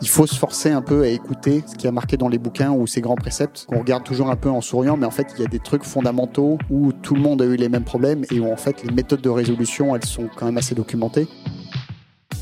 Il faut se forcer un peu à écouter ce qui a marqué dans les bouquins ou ces grands préceptes qu'on regarde toujours un peu en souriant, mais en fait il y a des trucs fondamentaux où tout le monde a eu les mêmes problèmes et où en fait les méthodes de résolution elles sont quand même assez documentées.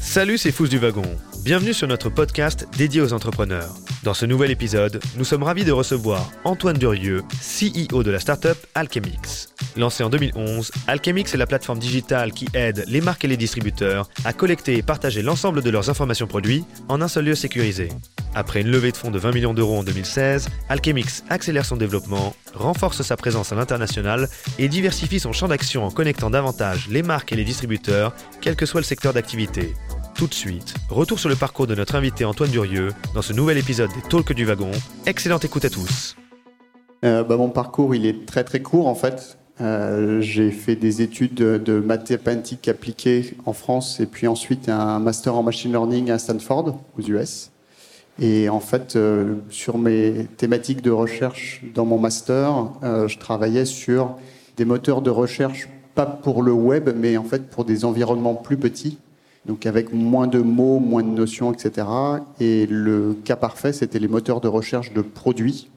Salut, c'est Fous du Wagon. Bienvenue sur notre podcast dédié aux entrepreneurs. Dans ce nouvel épisode, nous sommes ravis de recevoir Antoine Durieux, CEO de la startup Alchemix. Lancée en 2011, Alchemix est la plateforme digitale qui aide les marques et les distributeurs à collecter et partager l'ensemble de leurs informations produits en un seul lieu sécurisé. Après une levée de fonds de 20 millions d'euros en 2016, Alchemix accélère son développement, renforce sa présence à l'international et diversifie son champ d'action en connectant davantage les marques et les distributeurs, quel que soit le secteur d'activité. Tout de suite, retour sur le parcours de notre invité Antoine Durieux dans ce nouvel épisode des Talks du Wagon. Excellente écoute à tous. Euh, bah, mon parcours, il est très très court en fait. Euh, j'ai fait des études de, mathématiques appliquées en France et puis ensuite un master en machine learning à Stanford, aux US. Et en fait, euh, sur mes thématiques de recherche dans mon master, je travaillais sur des moteurs de recherche, pas pour le web, mais en fait pour des environnements plus petits donc avec moins de mots, moins de notions, etc. Et le cas parfait, c'était les moteurs de recherche de produits,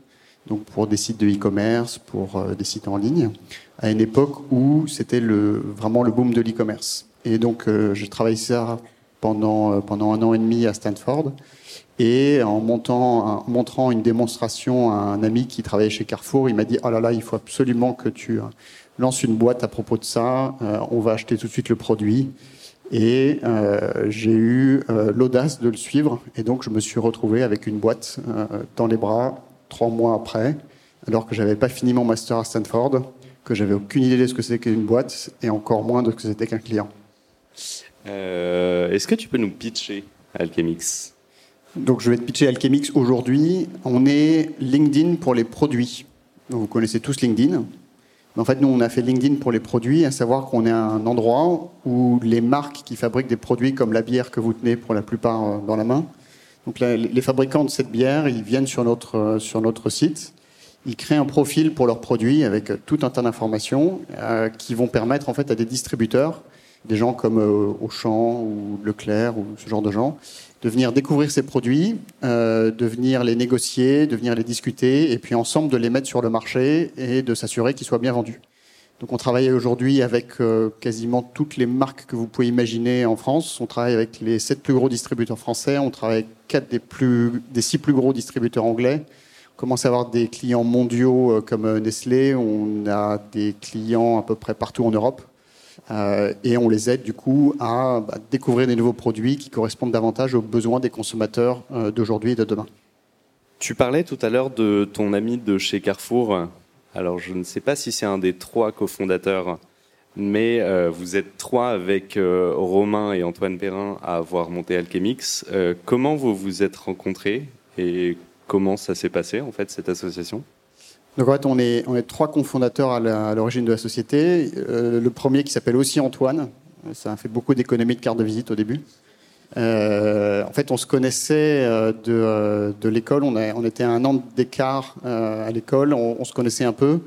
donc pour des sites de e-commerce, pour euh, des sites en ligne, à une époque où c'était le, vraiment le boom de l'e-commerce. Et donc euh, j'ai travaillé ça pendant, euh, pendant un an et demi à Stanford. Et en, montant, en montrant une démonstration à un ami qui travaillait chez Carrefour, il m'a dit, oh là là, il faut absolument que tu lances une boîte à propos de ça, on va acheter tout de suite le produit. Et euh, j'ai eu euh, l'audace de le suivre. Et donc, je me suis retrouvé avec une boîte euh, dans les bras trois mois après, alors que j'avais pas fini mon master à Stanford, que j'avais aucune idée de ce que c'était qu'une boîte et encore moins de ce que c'était qu'un client. Est-ce que tu peux nous pitcher Alchemix? Donc, je vais te pitcher Alchemix aujourd'hui. On est LinkedIn pour les produits. Donc, vous connaissez tous LinkedIn. En fait, nous, on a fait LinkedIn pour les produits, à savoir qu'on est un endroit où les marques qui fabriquent des produits comme la bière que vous tenez pour la plupart euh, dans la main, donc les fabricants de cette bière, ils viennent sur notre, euh, sur notre site, ils créent un profil pour leurs produits avec tout un tas d'informations euh, qui vont permettre en fait à des distributeurs, des gens comme Auchan ou Leclerc ou ce genre de gens, de venir découvrir ces produits, euh, de venir les négocier, de venir les discuter, et puis ensemble de les mettre sur le marché et de s'assurer qu'ils soient bien vendus. Donc on travaille aujourd'hui avec euh, quasiment toutes les marques que vous pouvez imaginer en France. On travaille avec les sept plus gros distributeurs français, on travaille avec quatre des, plus, des six plus gros distributeurs anglais. On commence à avoir des clients mondiaux euh, comme Nestlé, on a des clients à peu près partout en Europe. Euh, et on les aide du coup à bah, découvrir des nouveaux produits qui correspondent davantage aux besoins des consommateurs euh, d'aujourd'hui et de demain. Tu parlais tout à l'heure de ton ami de chez Carrefour. Alors je ne sais pas si c'est un des trois cofondateurs, mais euh, vous êtes trois avec Romain et Antoine Perrin à avoir monté Alchemix. comment vous vous êtes rencontrés et comment ça s'est passé en fait cette association? Donc en fait, on est, on est trois cofondateurs à l'origine de la société. Euh, le premier qui s'appelle aussi Antoine. Ça a fait beaucoup d'économies de carte de visite au début. Euh, en fait, on se connaissait euh, de, de l'école. On, était un an d'écart à l'école. On, on, se connaissait un peu.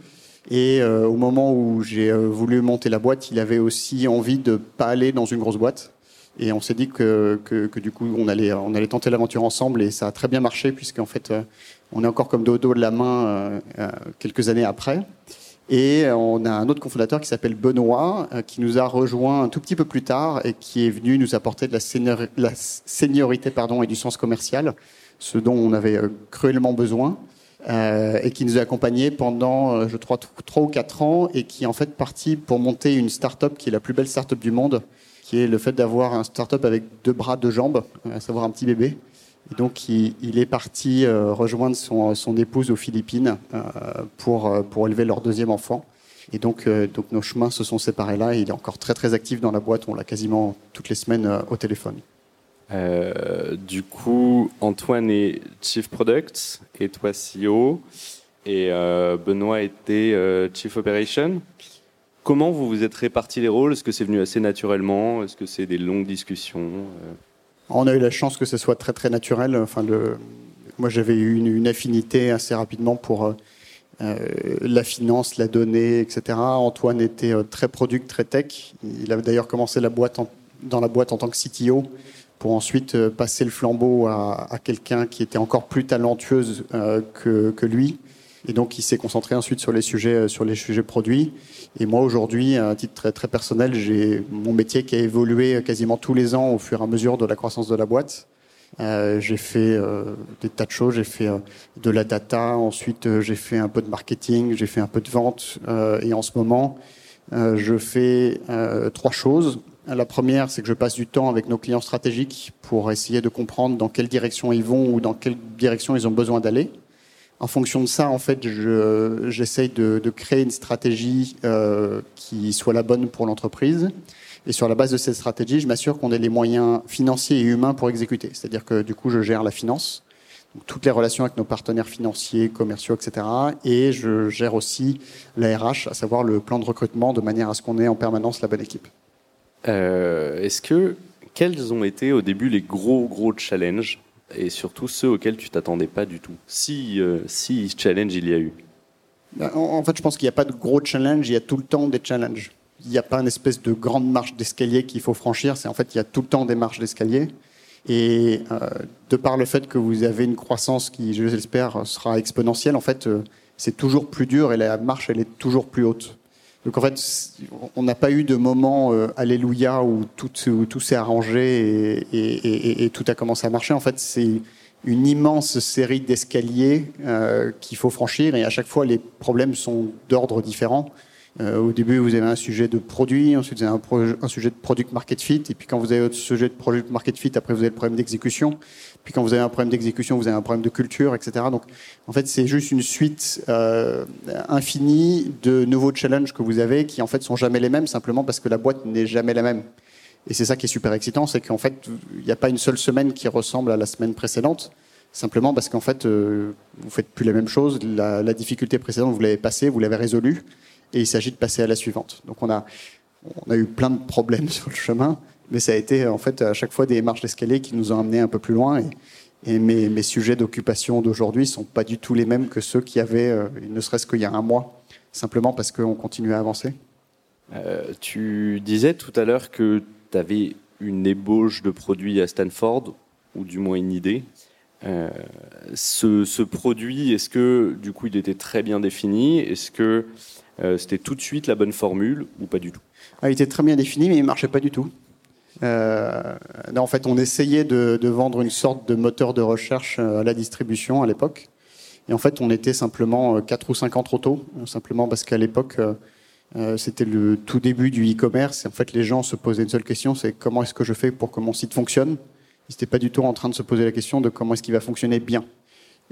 Et au moment où j'ai voulu monter la boîte, il avait aussi envie de pas aller dans une grosse boîte. Et on s'est dit que, que, du coup, on allait, on allait tenter l'aventure ensemble. Et ça a très bien marché, puisqu'en fait, on est encore comme dos dos de la main euh, euh, quelques années après. Et on a un autre cofondateur qui s'appelle Benoît, euh, qui nous a rejoint un tout petit peu plus tard et qui est venu nous apporter de la, la seniorité pardon, et du sens commercial, ce dont on avait cruellement besoin, et qui nous a accompagnés pendant, je crois, trois ou quatre ans, et qui est en fait parti pour monter une start-up qui est la plus belle start-up du monde, qui est le fait d'avoir un start-up avec deux bras, deux jambes, à savoir un petit bébé. Donc, il, est parti euh, rejoindre son, épouse aux Philippines euh, pour, euh, pour élever leur deuxième enfant. Et donc, donc, nos chemins se sont séparés là. il est encore très, très actif dans la boîte. On l'a quasiment toutes les semaines au téléphone. du coup, Antoine est Chief Product et toi CEO. Et Benoît était Chief Operation. Comment vous vous êtes répartis les rôles? Est-ce que c'est venu assez naturellement? Est-ce que c'est des longues discussions on a eu la chance que ce soit très très naturel. Enfin, moi, j'avais eu une, affinité assez rapidement pour euh, euh, la finance, la donnée, etc. Antoine était euh, très product, très tech. Il avait d'ailleurs commencé dans la boîte en tant que CTO pour ensuite passer le flambeau à, quelqu'un qui était encore plus talentueuse que lui. Et donc, il s'est concentré ensuite sur les sujets, sur les sujets produits. Et moi, aujourd'hui, à titre très, très personnel, j'ai mon métier qui a évolué quasiment tous les ans au fur et à mesure de la croissance de la boîte. Euh, j'ai fait euh, des tas de choses. J'ai fait euh, de la data. Ensuite, euh, j'ai fait un peu de marketing. J'ai fait un peu de vente. Euh, et en ce moment, je fais trois choses. La première, c'est que je passe du temps avec nos clients stratégiques pour essayer de comprendre dans quelle direction ils vont ou dans quelle direction ils ont besoin d'aller. En fonction de ça, en fait, j'essaye de, créer une stratégie qui soit la bonne pour l'entreprise. Et sur la base de cette stratégie, je m'assure qu'on ait les moyens financiers et humains pour exécuter. C'est-à-dire que du coup, je gère la finance, toutes les relations avec nos partenaires financiers, commerciaux, etc. Et je gère aussi la RH, à savoir le plan de recrutement, de manière à ce qu'on ait en permanence la bonne équipe. Euh, Est-ce que quels ont été au début les gros gros challenges? Et surtout ceux auxquels tu t'attendais pas du tout Si euh, si challenge il y a eu. Ben, en fait, je pense qu'il n'y a pas de gros challenge, il y a tout le temps des challenges il n'y a pas une espèce de grande marche d'escalier qu'il faut franchir. C'est en fait, il y a tout le temps des marches d'escalier. Et euh, de par le fait que vous avez une croissance qui, je l'espère, sera exponentielle, en fait, euh, c'est toujours plus dur et la marche, elle est toujours plus haute. Donc en fait, on n'a pas eu de moment euh, alléluia où tout, où tout s'est arrangé et, et, et, tout a commencé à marcher. En fait, c'est une immense série d'escaliers euh, qu'il faut franchir et à chaque fois, les problèmes sont d'ordre différent. Euh, au début, vous avez un sujet de produit, ensuite vous avez un, un, sujet de product market fit, et puis quand vous avez votre sujet de product market fit, après vous avez le problème d'exécution. Puis quand vous avez un problème d'exécution, vous avez un problème de culture, etc. Donc, en fait, c'est juste une suite euh, infinie de nouveaux challenges que vous avez, qui en fait sont jamais les mêmes, simplement parce que la boîte n'est jamais la même. Et c'est ça qui est super excitant, c'est qu'en fait, il n'y a pas une seule semaine qui ressemble à la semaine précédente simplement parce qu'en fait, euh, vous faites plus les mêmes choses. La, la difficulté précédente, vous l'avez passée, vous l'avez résolue et il s'agit de passer à la suivante. Donc on a, on a eu plein de problèmes sur le chemin, mais ça a été en fait à chaque fois des marches d'escalier qui nous ont amenés un peu plus loin. Et, mes, sujets d'occupation d'aujourd'hui sont pas du tout les mêmes que ceux qu'il y avait, euh, ne serait-ce qu'il y a un mois, simplement parce qu'on continue à avancer. Euh, tu disais tout à l'heure que tu avais une ébauche de produits à Stanford, ou du moins une idée. Euh, ce, ce, produit, est-ce que du coup il était très bien défini? Est-ce que euh, c'était tout de suite la bonne formule ou pas du tout? Ah, Il était très bien défini, mais il marchait pas du tout. Euh, en fait, on essayait de, vendre une sorte de moteur de recherche euh, à la distribution à l'époque. Et en fait, on était simplement 4 ou 5 ans trop tôt, simplement parce qu'à l'époque, c'était le tout début du e-commerce. En fait, les gens se posaient une seule question, c'est comment est-ce que je fais pour que mon site fonctionne? Ils n'étaient pas du tout en train de se poser la question de comment est-ce qu'il va fonctionner bien.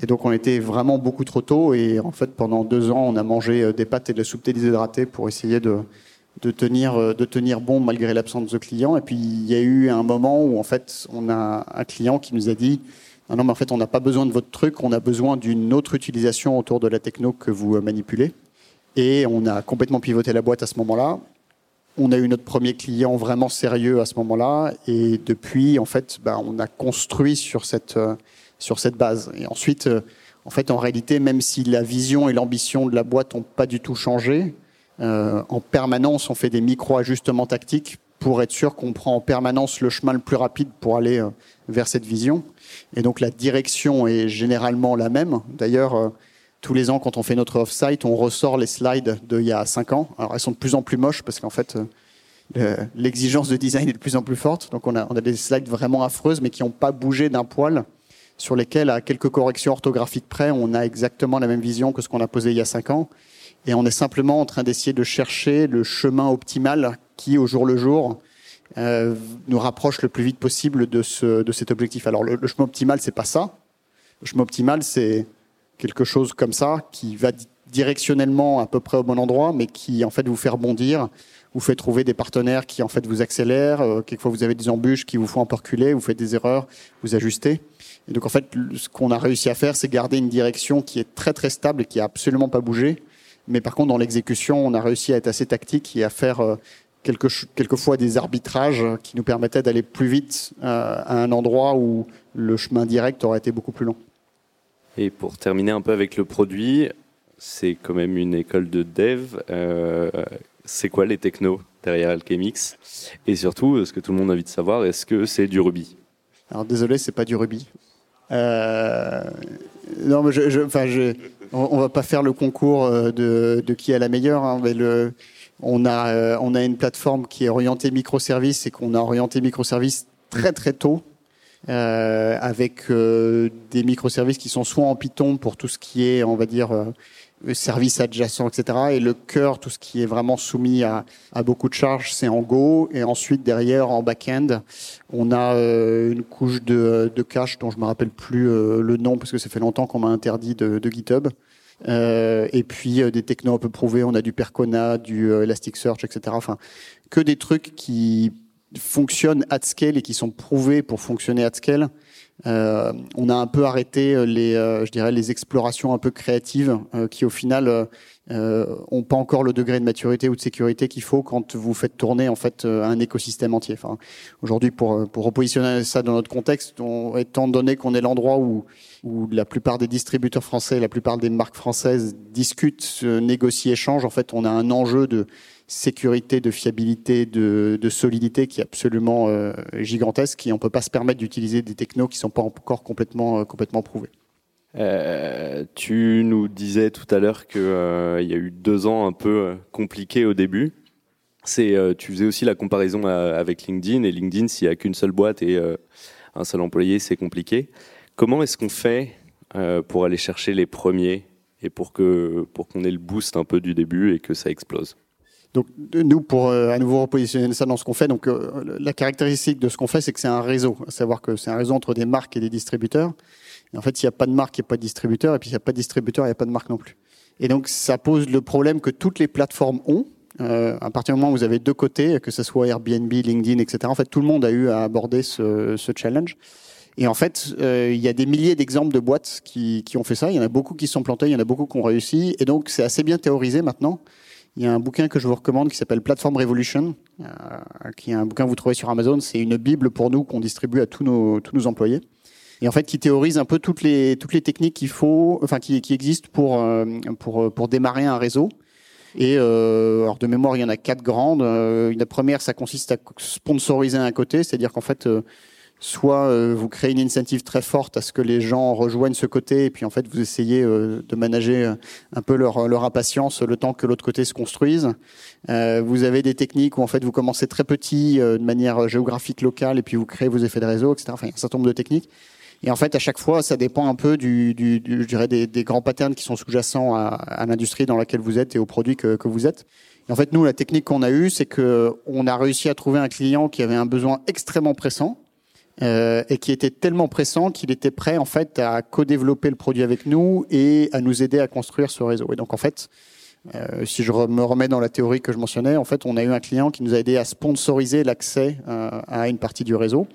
Et donc on était vraiment beaucoup trop tôt et en fait pendant deux ans on a mangé euh, des pâtes et de la soupe déshydratée pour essayer de, de tenir euh, de tenir bon malgré l'absence de clients. Et puis il y a eu un moment où en fait on a un client qui nous a dit non, non mais en fait on n'a pas besoin de votre truc, on a besoin d'une autre utilisation autour de la techno que vous euh, manipulez. Et on a complètement pivoté la boîte à ce moment-là. On a eu notre premier client vraiment sérieux à ce moment-là et depuis en fait ben, on a construit sur cette sur cette base. Et ensuite, euh, en fait, en réalité, même si la vision et l'ambition de la boîte n'ont pas du tout changé, euh, en permanence, on fait des micro-ajustements tactiques pour être sûr qu'on prend en permanence le chemin le plus rapide pour aller euh, vers cette vision. Et donc la direction est généralement la même. D'ailleurs, euh, tous les ans, quand on fait notre off-site, on ressort les slides d'il y a cinq ans. Alors elles sont de plus en plus moches parce qu'en fait, euh, l'exigence de design est de plus en plus forte. Donc on a, on a des slides vraiment affreuses, mais qui n'ont pas bougé d'un poil sur lesquels, à quelques corrections orthographiques près, on a exactement la même vision que ce qu'on a posé il y a cinq ans. Et on est simplement en train d'essayer de chercher le chemin optimal qui, au jour le jour, euh, nous rapproche le plus vite possible de, ce, de cet objectif. Alors, le, chemin optimal, c'est pas ça. Le chemin optimal, c'est quelque chose comme ça qui va directionnellement à peu près au bon endroit, mais qui en fait vous fait rebondir, vous fait trouver des partenaires qui en fait vous accélèrent. Euh, quelquefois vous avez des embûches qui vous font un peu reculer, vous faites des erreurs, vous ajustez. Et donc en fait, ce qu'on a réussi à faire, c'est garder une direction qui est très très stable et qui a absolument pas bougé. Mais par contre, dans l'exécution, on a réussi à être assez tactique et à faire euh, quelque, quelquefois des arbitrages qui nous permettaient d'aller plus vite euh, à un endroit où le chemin direct aurait été beaucoup plus long. Et pour terminer un peu avec le produit, c'est quand même une école de dev. Euh, c'est quoi les technos derrière Alchemix? Et surtout, ce que tout le monde a envie de savoir, est-ce que c'est du Ruby? Alors désolé, c'est pas du Ruby. Euh, non, mais je, je, enfin, je, on, va pas faire le concours euh, de, de qui est la meilleure. Hein, mais le, on a, euh, on a une plateforme qui est orientée microservices et qu'on a orienté microservices très très tôt. Euh, avec euh, des microservices qui sont soit en Python pour tout ce qui est, on va dire, services adjacents, etc. Et le cœur, tout ce qui est vraiment soumis à, beaucoup de charges, c'est en Go. Et ensuite, derrière, en back-end, on a euh, une couche de, cache dont je me rappelle plus le nom parce que ça fait longtemps qu'on m'a interdit de, de GitHub. Euh, et puis des technos un peu prouvés, on a du Percona, du Elasticsearch, etc. Enfin, que des trucs qui fonctionnent at scale et qui sont prouvés pour fonctionner at scale. Euh, on a un peu arrêté euh, les, euh, je dirais, les explorations un peu créatives euh, qui, au final, euh, ont pas encore le degré de maturité ou de sécurité qu'il faut quand vous faites tourner en fait un écosystème entier. Aujourd'hui, pour pour repositionner ça dans notre contexte, on, étant donné qu'on est l'endroit où la plupart des distributeurs français, la plupart des marques françaises discutent, négocient, échangent, en fait, on a un enjeu de sécurité, de fiabilité, de, solidité qui est absolument euh, gigantesque et on peut pas se permettre d'utiliser des technos qui sont pas encore complètement, euh, complètement prouvés. Euh, tu nous disais tout à l'heure qu'il euh, y a eu deux ans un peu compliqués au début. C'est, tu faisais aussi la comparaison avec LinkedIn et LinkedIn, s'il n'y a qu'une seule boîte et un seul employé, c'est compliqué. Comment est-ce qu'on fait pour aller chercher les premiers et pour que pour qu'on ait le boost un peu du début et que ça explose? Donc nous, pour euh, à nouveau repositionner ça dans ce qu'on fait, donc euh, la caractéristique de ce qu'on fait, c'est que c'est un réseau, à savoir que c'est un réseau entre des marques et des distributeurs. Et en fait, s'il n'y a pas de marque, il n'y a pas de distributeur, et puis s'il n'y a pas de distributeur, il n'y a pas de marque non plus. Et donc ça pose le problème que toutes les plateformes ont. Euh, à partir du moment où vous avez deux côtés, que ce soit Airbnb, LinkedIn, etc. En fait, tout le monde a eu à aborder ce, ce challenge. Et en fait, euh, il y a des milliers d'exemples de boîtes qui, qui ont fait ça. Il y en a beaucoup qui sont plantés, il y en a beaucoup qui ont réussi. Et donc, c'est assez bien théorisé maintenant. Il y a un bouquin que je vous recommande qui s'appelle Platform Revolution, euh, qui est un bouquin que vous trouvez sur Amazon. C'est une bible pour nous qu'on distribue à tous nos, tous nos employés. Et en fait, qui théorise un peu toutes les, toutes les techniques qu'il faut, enfin, qui, qui existent pour, euh, pour, pour démarrer un réseau. Et euh, alors de mémoire, il y en a quatre grandes. Euh, la première, ça consiste à sponsoriser un côté, c'est-à-dire qu'en fait, euh, soit euh, vous créez une incentive très forte à ce que les gens rejoignent ce côté, et puis en fait vous essayez euh, de manager euh, un peu leur, leur impatience le temps que l'autre côté se construise. vous avez des techniques où en fait vous commencez très petit de manière géographique locale, et puis vous créez vos effets de réseau, etc. Enfin, il y a un certain nombre de techniques. Et en fait, à chaque fois, ça dépend un peu du, du, du je dirais des, grands patterns qui sont sous-jacents à, à l'industrie dans laquelle vous êtes et aux produits que, que vous êtes. Et en fait, nous, la technique qu'on a eue, c'est que on a réussi à trouver un client qui avait un besoin extrêmement pressant, euh, et qui était tellement pressant qu'il était prêt en fait à co-développer le produit avec nous et à nous aider à construire ce réseau. Et donc en fait, euh, si je me remets dans la théorie que je mentionnais, en fait, on a eu un client qui nous a aidé à sponsoriser l'accès euh, à une partie du réseau.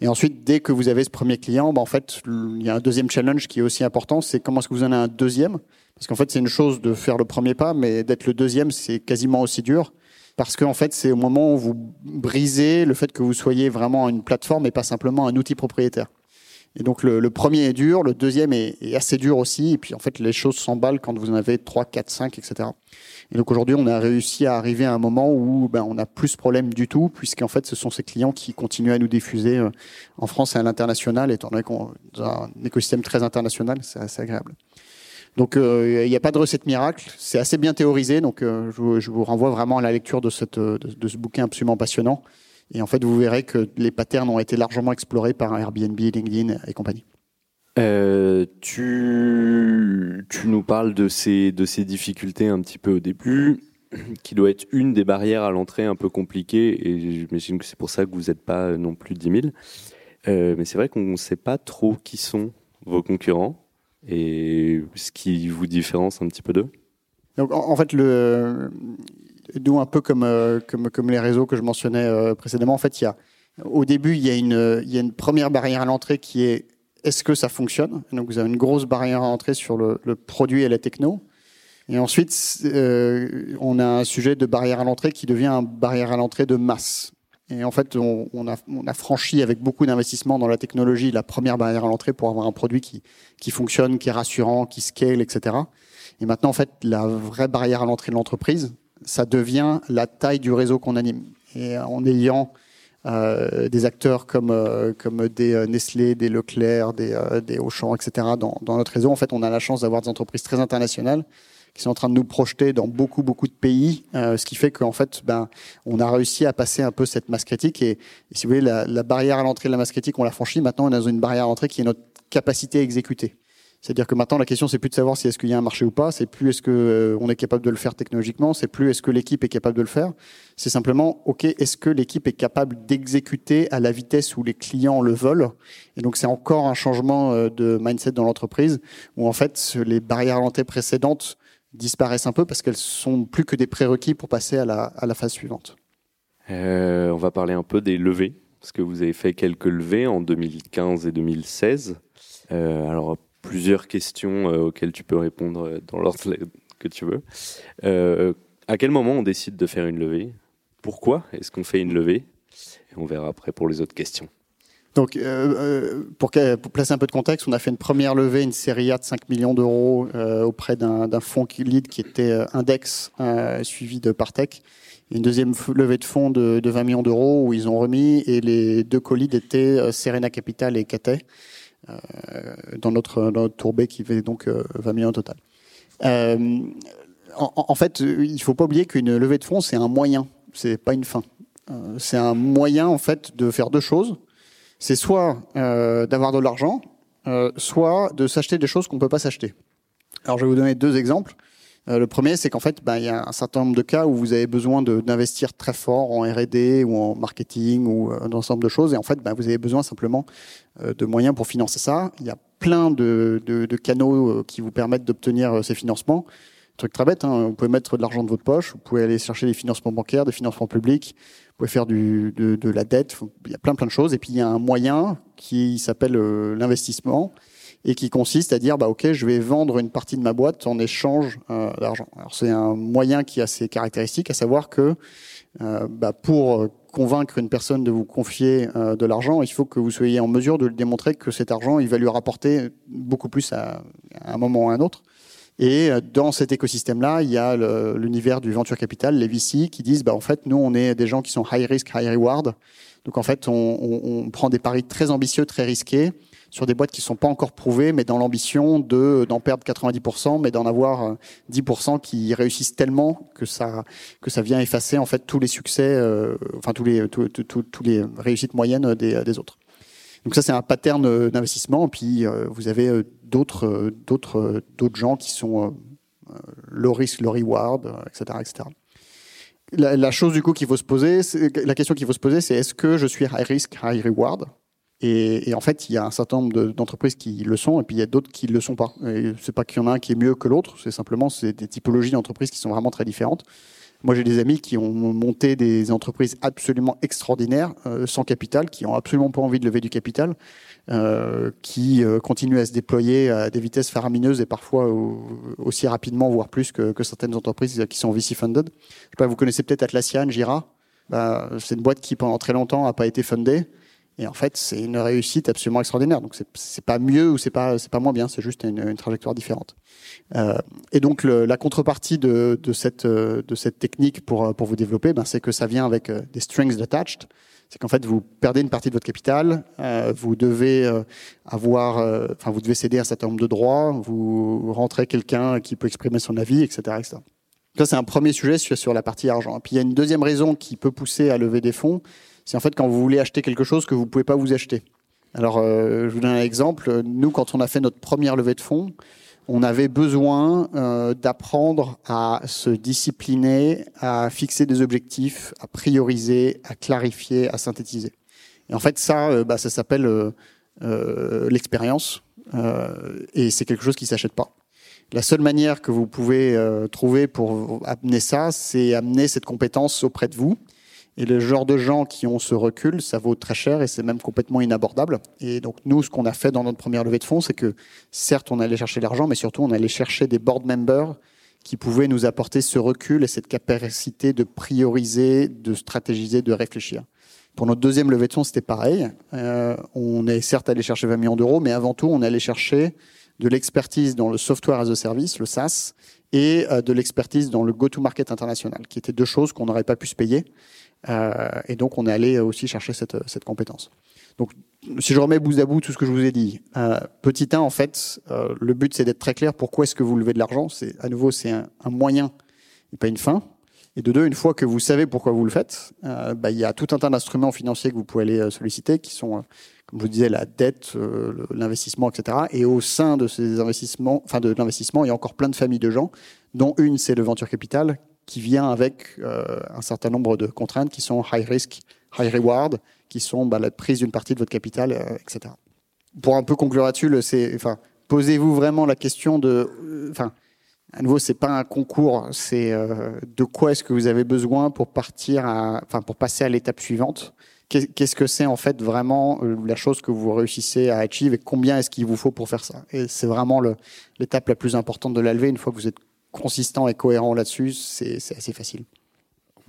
Et ensuite, dès que vous avez ce premier client, bah, en fait, il y a un deuxième challenge qui est aussi important, c'est comment est-ce que vous en avez un deuxième? Parce qu'en fait, c'est une chose de faire le premier pas, mais d'être le deuxième, c'est quasiment aussi dur parce qu'en fait, c'est au moment où vous brisez le fait que vous soyez vraiment une plateforme et pas simplement un outil propriétaire. Et donc le, le premier est dur, le deuxième est, est, assez dur aussi, et puis en fait les choses s'emballent quand vous en avez 3, 4, 5, etc. Et donc aujourd'hui on a réussi à arriver à un moment où ben, on n'a plus ce problème du tout, puisqu'en fait ce sont ces clients qui continuent à nous diffuser euh, en France et à l'international, étant donné qu'on a un écosystème très international, c'est assez agréable. Donc euh, il n'y a pas de recette miracle, c'est assez bien théorisé, donc euh, je, vous, je, vous, renvoie vraiment à la lecture de, cette, de, de, ce bouquin absolument passionnant. Et en fait, vous verrez que les patterns ont été largement explorés par Airbnb, LinkedIn et compagnie. Euh, tu, tu nous parles de ces, de ces difficultés un petit peu au début, qui doit être une des barrières à l'entrée un peu compliquée, et j'imagine que c'est pour ça que vous n'êtes pas non plus 10 000. Euh, mais c'est vrai qu'on ne sait pas trop qui sont vos concurrents et ce qui vous différence un petit peu d'eux Donc, en, en, fait, le, nous, un peu comme, euh, comme, les réseaux que je mentionnais euh, précédemment, en fait, il y a, au début, il y, a une, première barrière à l'entrée qui est est-ce que ça fonctionne? Donc, vous avez une grosse barrière à l'entrée sur le, produit et la techno. Et ensuite, euh, on a un sujet de barrière à l'entrée qui devient une barrière à l'entrée de masse. Et en fait, on, a, franchi avec beaucoup d'investissement dans la technologie la première barrière à l'entrée pour avoir un produit qui fonctionne, qui est rassurant, qui scale, etc. Et maintenant, en fait, la vraie barrière à l'entrée de l'entreprise, ça devient la taille du réseau qu'on anime. Et en ayant euh, des acteurs comme, euh, des euh, Nestlé, des Leclerc, des, Auchan, etc. Dans, dans, notre réseau, en fait, on a la chance d'avoir des entreprises très internationales qui sont en train de nous projeter dans beaucoup beaucoup de pays, ce qui fait qu'en fait, ben, on a réussi à passer un peu cette masse critique et, si vous voulez, la, la barrière à l'entrée de la masse critique, on l'a franchie. Maintenant, on a une barrière à l'entrée qui est notre capacité à exécuter. C'est-à-dire que maintenant, la question, c'est plus de savoir si est-ce qu'il y a un marché ou pas, c'est plus est-ce que euh, on est capable de le faire technologiquement, c'est plus est-ce que l'équipe est capable de le faire. C'est simplement, ok, est-ce que l'équipe est capable d'exécuter à la vitesse où les clients le veulent? Et donc, c'est encore un changement euh, de mindset dans l'entreprise où en fait, les barrières à l'entrée précédentes disparaissent un peu parce qu'elles sont plus que des prérequis pour passer à la, à la phase suivante. Euh, on va parler un peu des levées parce que vous avez fait quelques levées en 2015 et 2016. Euh, alors plusieurs questions euh, auxquelles tu peux répondre euh, dans l'ordre que tu veux. Euh, à quel moment on décide de faire une levée? Pourquoi est-ce qu'on fait une levée? Et on verra après pour les autres questions. Donc, pour, placer un peu de contexte, on a fait une première levée, une série A de 5 millions d'euros auprès d'un fonds lead qui était Index, suivi de Partech. une deuxième levée de fonds de, de 20 millions d'euros où ils ont remis, et les deux co-leads étaient Serena Capital et Cathay. Euh, dans notre, dans tourbée qui fait donc 20 euh, millions au total. Euh, en, fait, il faut pas oublier qu'une levée de fonds, c'est un moyen, c'est pas une fin. c'est un moyen en fait de faire deux choses. C'est soit d'avoir de l'argent, soit de s'acheter des choses qu'on peut pas s'acheter. Alors je vais vous donner deux exemples. Euh, le premier, c'est qu'en fait, ben, il y a un certain nombre de cas où vous avez besoin d'investir très fort en R&D ou en marketing ou euh, un ensemble de choses, et en fait, ben, vous avez besoin simplement euh, de moyens pour financer ça. Il y a plein de, de, de canaux qui vous permettent d'obtenir ces financements. Truc très bête, hein, vous pouvez mettre de l'argent de votre poche, vous pouvez aller chercher des financements bancaires, des financements publics, vous pouvez faire du, de, de la dette, il y a plein plein de choses. Et puis il y a un moyen qui s'appelle l'investissement et qui consiste à dire bah ok je vais vendre une partie de ma boîte en échange euh, d'argent. Alors c'est un moyen qui a ses caractéristiques, à savoir que euh, bah, pour convaincre une personne de vous confier euh, de l'argent, il faut que vous soyez en mesure de lui démontrer que cet argent il va lui rapporter beaucoup plus à, un moment ou à un autre. Et euh, dans cet écosystème-là, il y a l'univers du venture capital, les VC, qui disent bah en fait nous on est des gens qui sont high risk, high reward. Donc en fait on prend des paris très ambitieux, très risqués sur des boîtes qui sont pas encore prouvées, mais dans l'ambition de d'en perdre 90%, mais d'en avoir 10% euh, qui réussissent tellement que ça que ça vient effacer en fait tous les succès, euh, enfin tous les tous, les réussites moyennes des, autres. Donc ça c'est un pattern d'investissement. Puis euh, vous avez d'autres d'autres d'autres gens qui sont low risk, low reward, etc., etc. La, la, chose du coup qu'il faut se poser, la question qu'il faut se poser, c'est est-ce que je suis high risk, high reward? Et, et, en fait, il y a un certain nombre d'entreprises qui le sont, et puis il y a d'autres qui le sont pas. Et c'est pas qu'il y en a un qui est mieux que l'autre, c'est simplement c'est des typologies d'entreprises qui sont vraiment très différentes. Moi, j'ai des amis qui ont monté des entreprises absolument extraordinaires, euh, sans capital, qui ont absolument pas envie de lever du capital, euh, qui euh, continuent à se déployer à des vitesses faramineuses et parfois aussi rapidement, voire plus que, que, certaines entreprises qui sont VC funded. Je sais pas, vous connaissez peut-être Atlassian, Jira? Bah, c'est une boîte qui pendant très longtemps a pas été fundée et en fait, c'est une réussite absolument extraordinaire. Donc, c'est pas mieux ou c'est pas pas moins bien. C'est juste une, trajectoire différente. Euh, et donc, la contrepartie de, de cette de cette technique pour pour vous développer, ben, c'est que ça vient avec euh, des strings attached. C'est qu'en fait, vous perdez une partie de votre capital, euh, vous devez euh, avoir, euh, enfin, vous devez céder un certain nombre de droits, vous rentrez quelqu'un qui peut exprimer son avis, etc., etc. Ça, c'est un premier sujet sur la partie argent. Et puis, il y a une deuxième raison qui peut pousser à lever des fonds, c'est en fait quand vous voulez acheter quelque chose que vous pouvez pas vous acheter. Alors, euh, je vous donne un exemple. Nous, quand on a fait notre première levée de fonds, on avait besoin euh, d'apprendre à se discipliner, à fixer des objectifs, à prioriser, à clarifier, à synthétiser. Et en fait, ça, euh, bah, ça s'appelle l'expérience, et c'est quelque chose qui s'achète pas. La seule manière que vous pouvez trouver pour amener ça, c'est amener cette compétence auprès de vous et le genre de gens qui ont ce recul, ça vaut très cher et c'est même complètement inabordable. Et donc nous, ce qu'on a fait dans notre première levée de fonds, c'est que certes, on allait chercher l'argent, mais surtout, on allait chercher des board members qui pouvaient nous apporter ce recul et cette capacité de prioriser, de stratégiser, de réfléchir. Pour notre deuxième levée de fonds, c'était pareil. Euh, on est certes allé chercher 20 millions d'euros, mais avant tout, on allé chercher de l'expertise dans le software as a service, le SaaS, et euh, de l'expertise dans le go-to-market international, qui étaient deux choses qu'on n'aurait pas pu se payer. Euh, et donc, on est allé aussi chercher cette, cette compétence. Donc, si je remets bout à bout tout ce que je vous ai dit, euh, petit 1, en fait, euh, le but, c'est d'être très clair. Pourquoi est-ce que vous levez de l'argent? C'est À nouveau, c'est un, moyen et pas une fin. Et de deux, une fois que vous savez pourquoi vous le faites, bah, il y a tout un tas d'instruments financiers que vous pouvez aller solliciter, qui sont, comme je vous disais, la dette, l'investissement, etc. Et au sein de ces investissements, enfin de l'investissement, il y a encore plein de familles de gens, dont une, c'est le venture capital, qui vient avec un certain nombre de contraintes qui sont high risk, high reward, qui sont bah, la prise d'une partie de votre capital, euh, etc. Pour un peu conclure là-dessus, posez-vous vraiment la question de, euh, à nouveau, c'est pas un concours, c'est euh, de quoi est-ce que vous avez besoin pour partir, pour passer à l'étape suivante? Qu'est-ce que c'est en fait vraiment la chose que vous réussissez à achieve et combien est-ce qu'il vous faut pour faire ça? C'est vraiment l'étape la plus importante de la levée. Une fois que vous êtes consistant et cohérent là-dessus, c'est assez facile.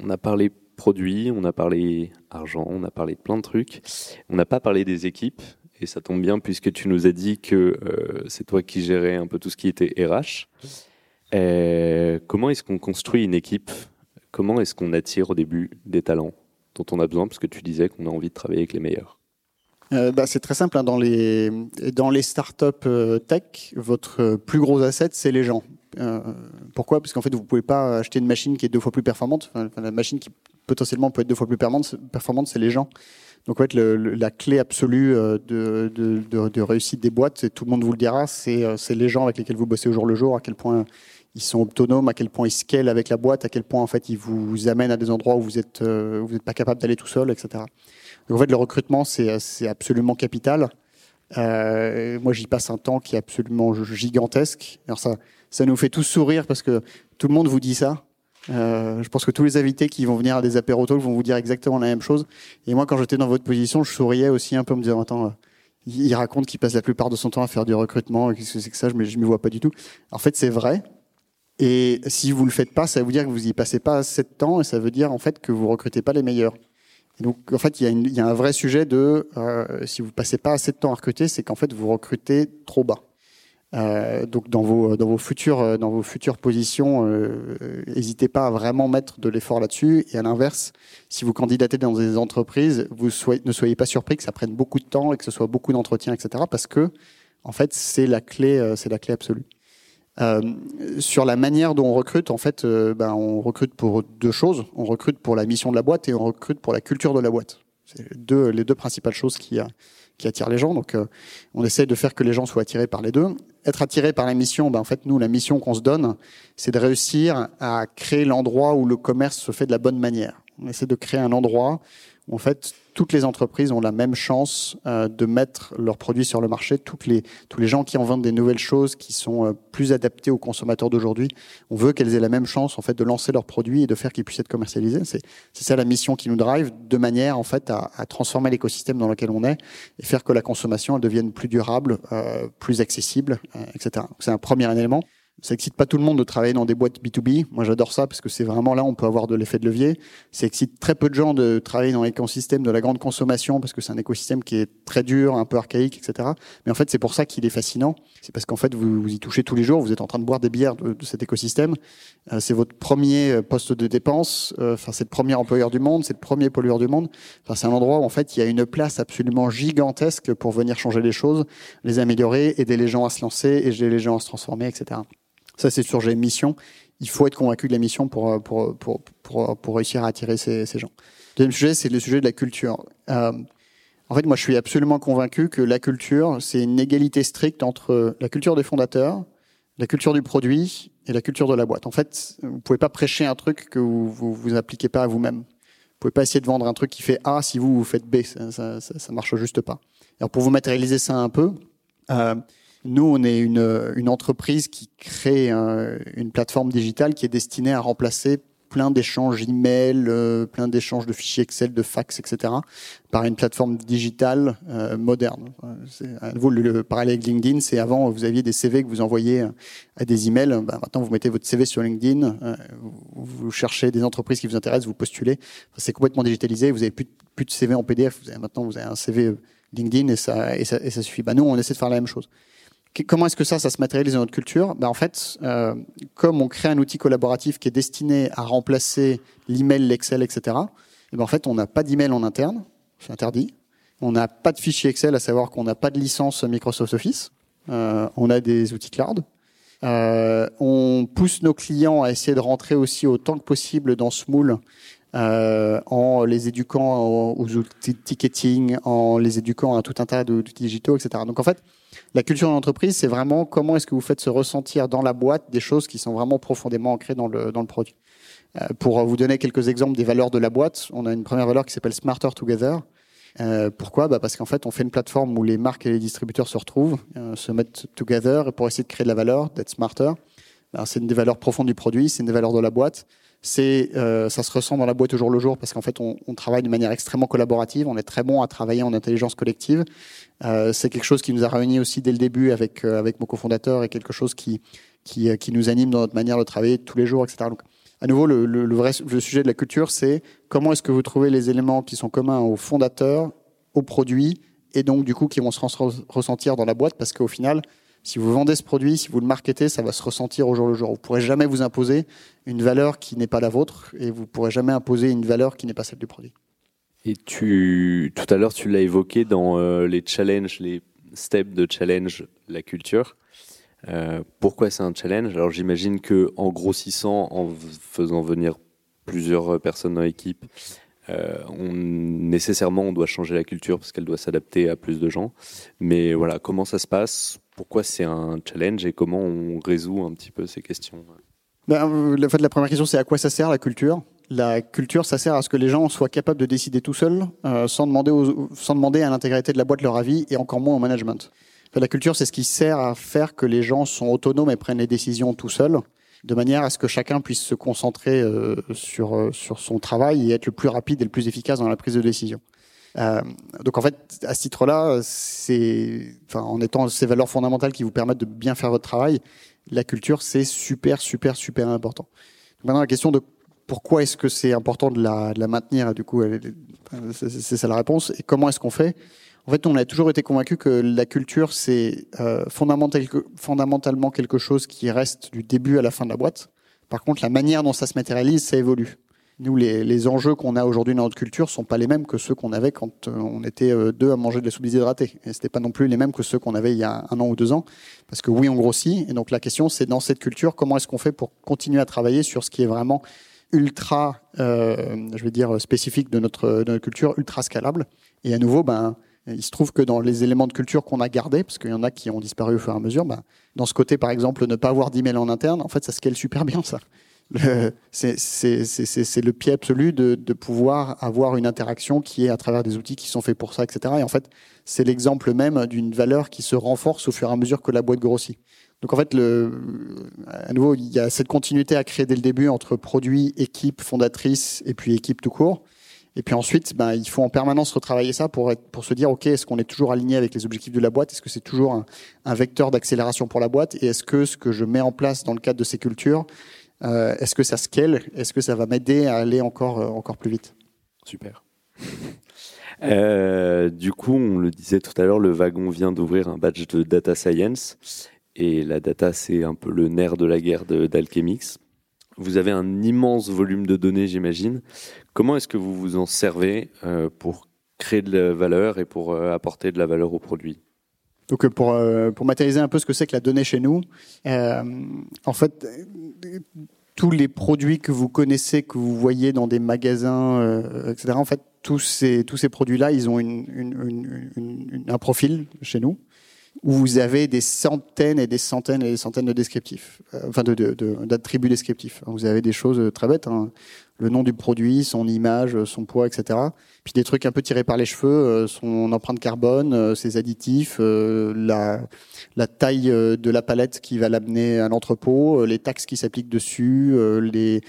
On a parlé produits, on a parlé argent, on a parlé de plein de trucs. On n'a pas parlé des équipes. Et ça tombe bien puisque tu nous as dit que euh, c'est toi qui gérais un peu tout ce qui était RH. Euh, comment est-ce qu'on construit une équipe? Comment est-ce qu'on attire au début des talents dont on a besoin? Parce que tu disais qu'on a envie de travailler avec les meilleurs. Euh, bah, c'est très simple. Hein. Dans, les, dans les startups tech, votre plus gros asset, c'est les gens. Pourquoi? Parce qu'en fait, vous ne pouvez pas acheter une machine qui est deux fois plus performante. La machine qui potentiellement peut être deux fois plus performante, c'est les gens. Donc en fait, la clé absolue euh, de, réussite des boîtes, et tout le monde vous le dira, euh, c'est les gens avec lesquels vous bossez au jour le jour, à quel point ils sont autonomes, à quel point ils scalent avec la boîte, à quel point en fait ils vous amènent à des endroits où vous êtes euh, vous n'êtes pas capable d'aller tout seul, etc. Donc en fait, le recrutement c'est absolument capital. Euh, moi, j'y passe un temps qui est absolument gigantesque. Alors ça, ça nous fait tous sourire parce que tout le monde vous dit ça. Euh, je pense que tous les invités qui vont venir à des apéros vont vous dire exactement la même chose. Et moi, quand j'étais dans votre position, je souriais aussi un peu en me disant, attends, euh, il raconte qu'il passe la plupart de son temps à faire du recrutement. Qu'est-ce que c'est que ça Je ne m'y vois pas du tout. En fait, c'est vrai. Et si vous le faites pas, ça veut dire que vous y passez pas assez de temps et ça veut dire en fait que vous recrutez pas les meilleurs. Donc en fait, il y, a il y a un vrai sujet de euh, si vous passez pas assez de temps à recruter, c'est qu'en fait vous recrutez trop bas. Euh, donc dans vos dans vos futures euh, dans vos futures positions, euh, n'hésitez pas à vraiment mettre de l'effort là-dessus. Et à l'inverse, si vous candidatez dans des entreprises, vous soyez, ne soyez pas surpris que ça prenne beaucoup de temps et que ce soit beaucoup d'entretiens, etc. Parce que en fait, c'est la clé, c'est la clé absolue. Euh, sur la manière dont on recrute, en fait, ben, on recrute pour deux choses. On recrute pour la mission de la boîte et on recrute pour la culture de la boîte. C'est deux, les deux principales choses qui, qui attirent les gens. Donc, on essaie de faire que les gens soient attirés par les deux être attiré par la mission, ben en fait, nous, la mission qu'on se donne, c'est de réussir à créer l'endroit où le commerce se fait de la bonne manière. On essaie de créer un endroit où, en fait, toutes les entreprises ont la même chance euh, de mettre leurs produits sur le marché. Toutes les, tous les gens qui en vendent des nouvelles choses, qui sont euh, plus adaptés aux consommateurs d'aujourd'hui, on veut qu'elles aient la même chance, en fait, de lancer leurs produits et de faire qu'ils puissent être commercialisés. C'est, c'est ça la mission qui nous drive, de manière, en fait, à, transformer l'écosystème dans lequel on est et faire que la consommation devienne plus durable, euh, plus accessible, etc. C'est un premier élément ça excite pas tout le monde de travailler dans des boîtes B2B. Moi, j'adore ça parce que c'est vraiment là où on peut avoir de l'effet de levier. Ça excite très peu de gens de travailler dans l'écosystème de la grande consommation parce que c'est un écosystème qui est très dur, un peu archaïque, etc. Mais en fait, c'est pour ça qu'il est fascinant. C'est parce qu'en fait, vous, y touchez tous les jours. Vous êtes en train de boire des bières de, cet écosystème. Euh, c'est votre premier poste de dépense. Euh, enfin, c'est le premier employeur du monde. C'est le premier pollueur du monde. Enfin, c'est un endroit où en fait, il y a une place absolument gigantesque pour venir changer les choses, les améliorer, aider les gens à se lancer, aider les gens à se transformer, etc. Ça, c'est sur les missions. Il faut être convaincu de la mission pour, euh, pour, pour, pour, pour réussir à attirer ces, ces gens. Deuxième sujet, c'est le sujet de la culture. Euh, en fait, moi, je suis absolument convaincu que la culture, c'est une égalité stricte entre la culture des fondateurs, la culture du produit et la culture de la boîte. En fait, vous pouvez pas prêcher un truc que vous vous, vous appliquez pas à vous-même. Vous pouvez pas essayer de vendre un truc qui fait A si vous vous faites B. Ça, ça, ça, marche juste pas. Alors pour vous matérialiser ça un peu, euh, nous, on est une, une entreprise qui crée une plateforme digitale qui est destinée à remplacer plein d'échanges email, euh, plein d'échanges de fichiers Excel, de fax, etc. par une plateforme digitale euh, moderne. À nouveau, le, parallèle avec LinkedIn, c'est avant vous aviez des CV que vous envoyez à des emails. Ben, maintenant, vous mettez votre CV sur LinkedIn, vous cherchez des entreprises qui vous intéressent, vous postulez. c'est complètement digitalisé. Vous avez plus, de CV en PDF. Vous maintenant, vous avez un CV LinkedIn et ça, et ça, suffit. Ben, nous, on essaie de faire la même chose comment est-ce que ça, ça se matérialise dans notre culture? Ben, En fait, euh, comme on crée un outil collaboratif qui est destiné à remplacer l'email, l'Excel, etc., et ben, en fait, on n'a pas d'email en interne, c'est interdit. On n'a pas de fichier Excel, à savoir qu'on n'a pas de licence Microsoft Office. Euh, on a des outils cloud. Euh, on pousse nos clients à essayer de rentrer aussi autant que possible dans ce moule euh, en les éduquant aux outils de ticketing, en les éduquant à tout un tas d'outils digitaux, etc. Donc en fait, la culture d'entreprise, c'est vraiment comment est-ce que vous faites se ressentir dans la boîte des choses qui sont vraiment profondément ancrées dans le, dans le produit. Euh, pour vous donner quelques exemples des valeurs de la boîte, on a une première valeur qui s'appelle Smarter Together. Euh, pourquoi? Bah Parce qu'en fait, on fait une plateforme où les marques et les distributeurs se retrouvent, euh, se mettent together pour essayer de créer de la valeur, d'être smarter. C'est une des valeurs profondes du produit, c'est une des valeurs de la boîte c'est euh, ça se ressent dans la boîte au jour le jour parce qu'en fait on, travaille de manière extrêmement collaborative, on est très bon à travailler en intelligence collective. Euh, c'est quelque chose qui nous a réunis aussi dès le début avec euh, avec mon cofondateur et quelque chose qui qui, nous anime dans notre manière de travailler tous les jours, etc. Donc, à nouveau, le vrai le sujet de la culture, c'est comment est-ce que vous trouvez les éléments qui sont communs aux fondateurs, aux produits, et donc du coup qui vont se ressentir dans la boîte parce qu'au final, si vous vendez ce produit, si vous le marketez, ça va se ressentir au jour le jour. Vous pourrez jamais vous imposer une valeur qui n'est pas la vôtre et vous pourrez jamais imposer une valeur qui n'est pas celle du produit. Et tu, tout à l'heure, tu l'as évoqué dans euh, les challenges, les steps de challenge, la culture. Euh, pourquoi c'est un challenge? Alors j'imagine que en grossissant, en faisant venir plusieurs personnes dans l'équipe, euh, nécessairement on doit changer la culture parce qu'elle doit s'adapter à plus de gens. Mais voilà, comment ça se passe? Pourquoi c'est un challenge et comment on résout un petit peu ces questions ben, fait, La première question, c'est à quoi ça sert la culture? La culture, ça sert à ce que les gens soient capables de décider tout seuls, euh, sans, demander sans demander à l'intégrité de la boîte leur avis et encore moins au management. la culture, c'est ce qui sert à faire que les gens sont autonomes et prennent les décisions tout seuls, de manière à ce que chacun puisse se concentrer euh, sur, euh, sur son travail et être le plus rapide et le plus efficace dans la prise de décision. Euh, donc en fait, à ce titre-là, c'est, enfin, en étant ces valeurs fondamentales qui vous permettent de bien faire votre travail, la culture c'est super, super, super important. maintenant, la question de pourquoi est-ce que c'est important de la, de la maintenir, du coup, c'est ça la réponse. Et comment est-ce qu'on fait? En fait, on a toujours été convaincu que la culture c'est euh, fondamental, fondamentalement quelque chose qui reste du début à la fin de la boîte. Par contre, la manière dont ça se matérialise, ça évolue. Nous, les, enjeux qu'on a aujourd'hui dans notre culture sont pas les mêmes que ceux qu'on avait quand euh, on était euh, deux à manger de la soupe déshydratée. Et c'était pas non plus les mêmes que ceux qu'on avait il y a un an ou deux ans. Parce que oui, on grossit. Et donc la question, c'est dans cette culture, comment est-ce qu'on fait pour continuer à travailler sur ce qui est vraiment ultra, euh, je vais dire, spécifique de notre, de notre culture, ultra scalable. Et à nouveau, ben, il se trouve que dans les éléments de culture qu'on a gardés, parce qu'il y en a qui ont disparu au fur et à mesure, ben, dans ce côté, par exemple, ne pas avoir d'email en interne, en fait, ça scale super bien, ça c'est le pied absolu de, de, pouvoir avoir une interaction qui est à travers des outils qui sont faits pour ça, etc. Et en fait, c'est l'exemple même d'une valeur qui se renforce au fur et à mesure que la boîte grossit. Donc en fait, le, à nouveau, il y a cette continuité à créer dès le début entre produit, équipe fondatrice et puis équipe tout court. Et puis ensuite, ben, il faut en permanence retravailler ça pour, être, pour se dire, OK, est-ce qu'on est toujours aligné avec les objectifs de la boîte? Est-ce que c'est toujours un, un vecteur d'accélération pour la boîte? Et est-ce que ce que je mets en place dans le cadre de ces cultures euh, est-ce que ça scale? Est-ce que ça va m'aider à aller encore, euh, encore plus vite? Super. Euh, du coup, on le disait tout à l'heure, le wagon vient d'ouvrir un badge de data science. Et la data, c'est un peu le nerf de la guerre d'Alchemix. Vous avez un immense volume de données, j'imagine. Comment est-ce que vous vous en servez pour créer de la valeur et pour apporter de la valeur au produit? Donc pour, pour matérialiser un peu ce que c'est que la donnée chez nous, en fait, tous les produits que vous connaissez, que vous voyez dans des magasins, euh, etc. En fait, tous ces tous ces produits-là, ils ont un profil chez nous où vous avez des centaines et des centaines et des centaines de descriptifs, euh, enfin de, d'attributs de, descriptifs. Vous avez des choses très bêtes, hein. Le nom du produit, son image, son poids, etc. Puis des trucs un peu tirés par les cheveux, euh, son empreinte carbone, ses additifs, la la taille euh, de la palette qui va l'amener à l'entrepôt, euh, les taxes qui s'appliquent dessus, euh,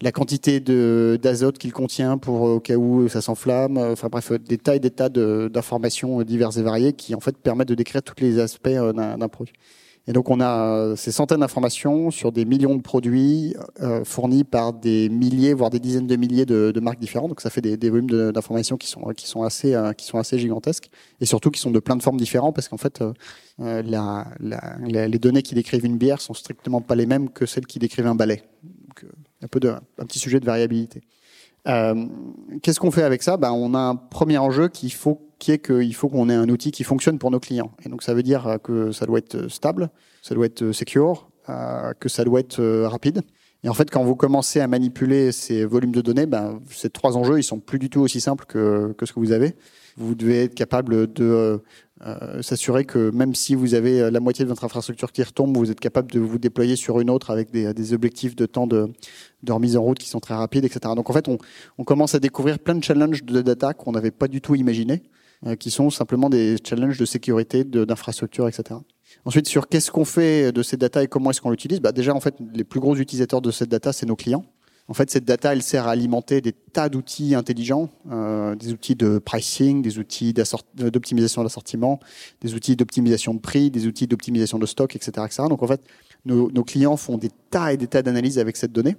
la quantité d'azote qu'il contient pour au cas où ça s'enflamme. Enfin bref, des tas et des tas d'informations diverses et variées qui en fait permettent de décrire tous les aspects d'un produit. Et donc on a euh, ces centaines d'informations sur des millions de produits euh, fournis par des milliers, voire des dizaines de milliers de, de marques différentes. Donc ça fait des, des volumes d'informations qui sont qui sont assez euh, qui sont assez gigantesques et surtout qui sont de plein de formes différentes parce qu'en fait euh, la, la, les données qui décrivent une bière sont strictement pas les mêmes que celles qui décrivent un balai. Donc un peu de un petit sujet de variabilité. Qu'est-ce qu'on fait avec ça? Ben, on a un premier enjeu qu'il faut qui est qu'il faut qu'on ait un outil qui fonctionne pour nos clients. Et donc ça veut dire que ça doit être stable, ça doit être secure, euh, que ça doit être euh, rapide. Et en fait, quand vous commencez à manipuler ces volumes de données, ben, ces trois enjeux, ils sont plus du tout aussi simples que, ce que vous avez. Vous devez être capable de euh, s'assurer que même si vous avez la moitié de votre infrastructure qui retombe, vous êtes capable de vous déployer sur une autre avec des, objectifs de temps de, remise en route qui sont très rapides, etc. Donc en fait, on, on commence à découvrir plein de challenges de data qu'on n'avait pas du tout imaginé. Euh, qui sont simplement des challenges de sécurité, d'infrastructure, etc. Ensuite, sur qu'est-ce qu'on fait de ces data et comment est-ce qu'on l'utilise bah Déjà, en fait, les plus gros utilisateurs de cette data, c'est nos clients. En fait, cette data, elle sert à alimenter des tas d'outils intelligents, euh, des outils de pricing, des outils d'optimisation d'assortiment, des outils d'optimisation de prix, des outils d'optimisation de stock, etc., etc. Donc, en fait, nos, nos clients font des tas et des tas d'analyses avec cette donnée.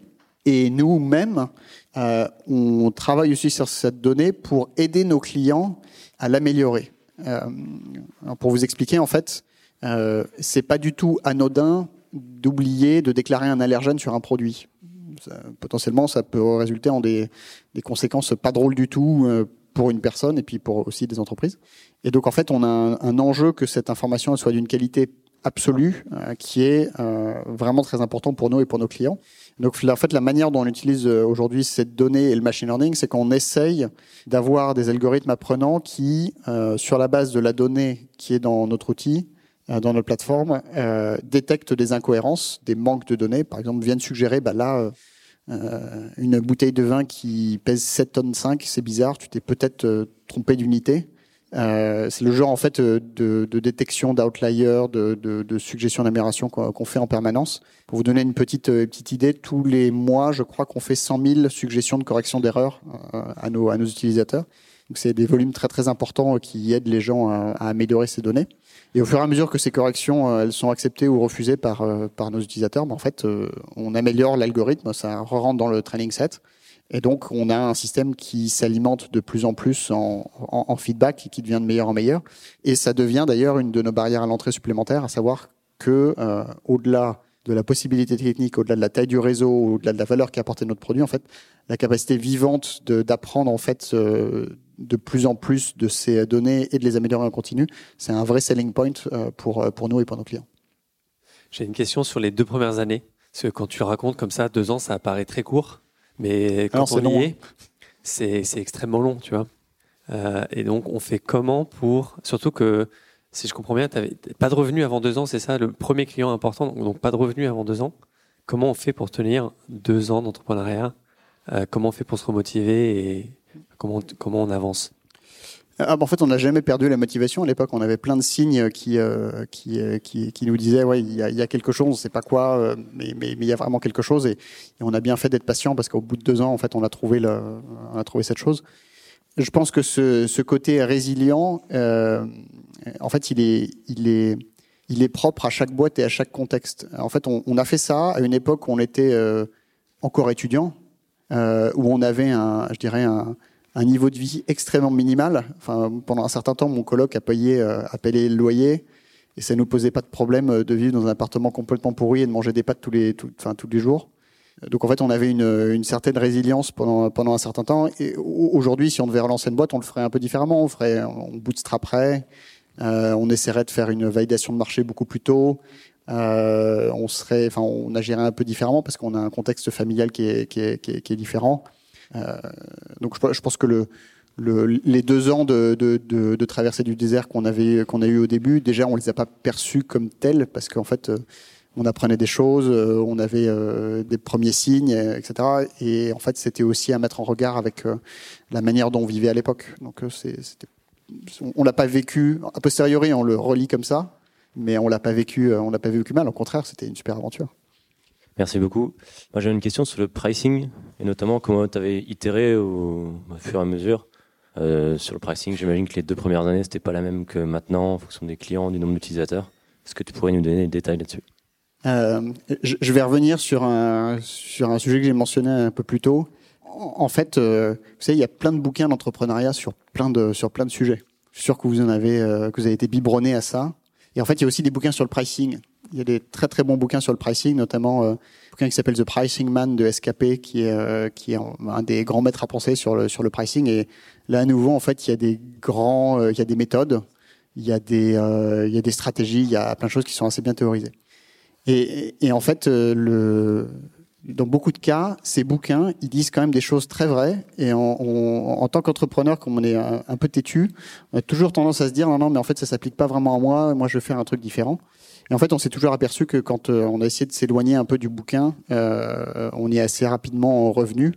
Et nous-mêmes, euh, on travaille aussi sur cette donnée pour aider nos clients à l'améliorer. Euh, pour vous expliquer, en fait, euh, c'est pas du tout anodin d'oublier de déclarer un allergène sur un produit. potentiellement, ça peut résulter en des, des, conséquences pas drôles du tout euh, pour une personne et puis pour aussi des entreprises. Et donc, en fait, on a un, un enjeu que cette information soit d'une qualité absolue, euh, qui est euh, vraiment très important pour nous et pour nos clients. Donc en fait, la manière dont on utilise euh, aujourd'hui cette donnée et le machine learning, c'est qu'on essaye d'avoir des algorithmes apprenants qui, euh, sur la base de la donnée qui est dans notre outil, dans notre plateforme, euh, détectent des incohérences, des manques de données. Par exemple, viennent suggérer, bah là, une bouteille de vin qui pèse 7 tonnes 5, c'est bizarre, tu t'es peut-être trompé d'unité. Euh, c'est le genre en fait de, de détection d'outliers, de, de, de suggestions d'amélioration qu'on fait en permanence. Pour vous donner une petite euh, petite idée, tous les mois, je crois qu'on fait 100 000 suggestions de correction d'erreurs euh, à nos à nos utilisateurs. Donc c'est des volumes très très importants qui aident les gens à, à, améliorer ces données. Et au fur et à mesure que ces corrections elles sont acceptées ou refusées par par nos utilisateurs, ben en fait on améliore l'algorithme, ça rentre dans le training set. Et donc, on a un système qui s'alimente de plus en plus en, en, en, feedback et qui devient de meilleur en meilleur. Et ça devient d'ailleurs une de nos barrières à l'entrée supplémentaires, à savoir que euh, au-delà de la possibilité technique, au-delà de la taille du réseau, au-delà de la valeur qu'apporte notre produit, en fait, la capacité vivante d'apprendre en fait euh, de plus en plus de ces données et de les améliorer en continu, c'est un vrai selling point euh, pour pour nous et pour nos clients. J'ai une question sur les deux premières années. Parce que quand tu racontes comme ça, deux ans, ça apparaît très court. Mais quand on y est, c'est extrêmement long, tu vois. Euh, et donc, on fait comment pour. Surtout que, si je comprends bien, tu n'avais pas de revenus avant deux ans, c'est ça, le premier client important, donc, donc, pas de revenus avant deux ans. Comment on fait pour tenir deux ans d'entrepreneuriat? Euh, Comment on fait pour se remotiver et comment, comment on avance? Ah, bah, en fait, on n'a jamais perdu la motivation. À l'époque, on avait plein de signes qui, euh, euh, qui, qui, nous disaient, ouais, il y a, quelque chose, on ne sait pas quoi, euh, mais, mais, mais, il y a vraiment quelque chose. Et, on a bien fait d'être patient parce qu'au bout de deux ans, en fait, on a trouvé, on a trouvé cette chose. Je pense que ce, côté résilient, en fait, il est, il est, il est propre à chaque boîte et à chaque contexte. En fait, on, on a fait ça à une époque où on était encore étudiant, où on avait un, je dirais un un niveau de vie extrêmement minimal. Enfin, pendant un certain temps, mon coloc a payé, euh, a payé le loyer et ça nous posait pas de problème euh, de vivre dans un appartement complètement pourri et de manger des pâtes tous les, enfin, tous les jours. Donc en fait, on avait une, une certaine résilience pendant, pendant un certain temps. Et aujourd'hui, si on devait relancer une boîte, on le ferait un peu différemment. On ferait, on bootstraperait, euh, on essaierait de faire une validation de marché beaucoup plus tôt. Euh, on serait, enfin, on agirait un peu différemment parce qu'on a un contexte familial qui est, qui est, qui est, qui est différent. Euh, donc je, je, pense que le, le, les deux ans de, de, de, de traversée du désert qu'on avait qu'on a eu au début, déjà on les a pas perçus comme tels parce qu'en fait euh, on apprenait des choses, euh, on avait des premiers signes, etc. Et en fait c'était aussi à mettre en regard avec la manière dont on vivait à l'époque. Donc c'était on l'a pas vécu a posteriori, on le relit comme ça, mais on l'a pas vécu, on l'a pas vécu mal. Au contraire, c'était une super aventure. Merci beaucoup. Moi, j'ai une question sur le pricing et notamment comment tu avais itéré au, fur et à mesure euh, sur le pricing. J'imagine que les deux premières années, c'était pas la même que maintenant en fonction des clients, du nombre d'utilisateurs. Est-ce que tu pourrais nous donner des détails là-dessus? Euh, je, vais revenir sur un, sur un sujet que j'ai mentionné un peu plus tôt. En, fait, euh, vous savez, il y a plein de bouquins d'entrepreneuriat sur plein de, sur plein de sujets. Je suis sûr que vous en avez, que vous avez été biberonné à ça. Et en fait, il y a aussi des bouquins sur le pricing. Il y a des très très bons bouquins sur le pricing, notamment euh, un bouquin qui s'appelle The Pricing Man de SKP, qui est euh, qui est un des grands maîtres à penser sur le sur le pricing. Et là, à nouveau, en fait, il y a des grands, euh, il y a des méthodes, il y a des il y a des stratégies, il y a plein de choses qui sont assez bien théorisées. Et, et en fait, le dans beaucoup de cas, ces bouquins, ils disent quand même des choses très vraies. Et en, en tant qu'entrepreneur, comme on est un, peu têtu, on a toujours tendance à se dire non, non, mais en fait, ça s'applique pas vraiment à moi. Moi, je vais faire un truc différent. Et en fait, on s'est toujours aperçu que quand euh, on a essayé de s'éloigner un peu du bouquin, euh, on y est assez rapidement revenu.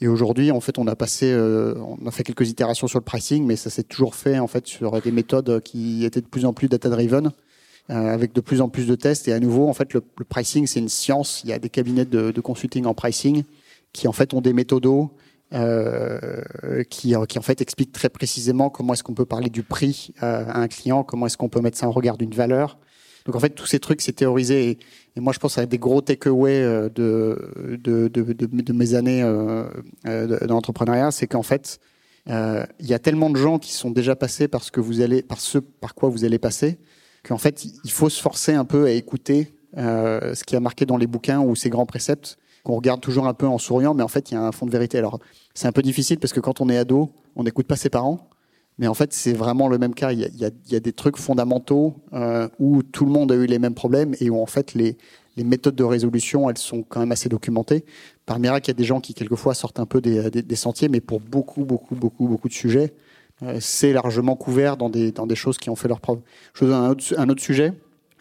Et aujourd'hui, en fait, on a passé, euh, on a fait quelques itérations sur le pricing, mais ça s'est toujours fait en fait sur des méthodes qui étaient de plus en plus data-driven, euh, avec de plus en plus de tests. Et à nouveau, en fait, le, pricing, c'est une science. Il y a des cabinets de, consulting en pricing qui en fait ont des méthodos euh, qui, qui en fait expliquent très précisément comment est-ce qu'on peut parler du prix à un client, comment est-ce qu'on peut mettre ça en regard d'une valeur. Donc en fait, tous ces trucs, c'est théorisé. Et, moi, je pense à des gros takeaways euh, de, de, de, de, mes années euh, euh d'entrepreneuriat, c'est qu'en fait, il y a tellement de gens qui sont déjà passés par ce que vous allez, par ce par quoi vous allez passer, qu'en fait, il faut se forcer un peu à écouter euh, ce qui a marqué dans les bouquins ou ces grands préceptes qu'on regarde toujours un peu en souriant, mais en fait, il y a un fond de vérité. Alors, c'est un peu difficile parce que quand on est ado, on n'écoute pas ses parents. Mais en fait, c'est vraiment le même cas. Il y a, il y a, il y a des trucs fondamentaux euh, où tout le monde a eu les mêmes problèmes et où en fait les, les méthodes de résolution, elles sont quand même assez documentées. Par miracle, il y a des gens qui quelquefois sortent un peu des, des, sentiers, mais pour beaucoup, beaucoup, beaucoup, beaucoup de sujets, euh, c'est largement couvert dans des, dans des choses qui ont fait leur preuve. Je vous donne un autre, un autre sujet.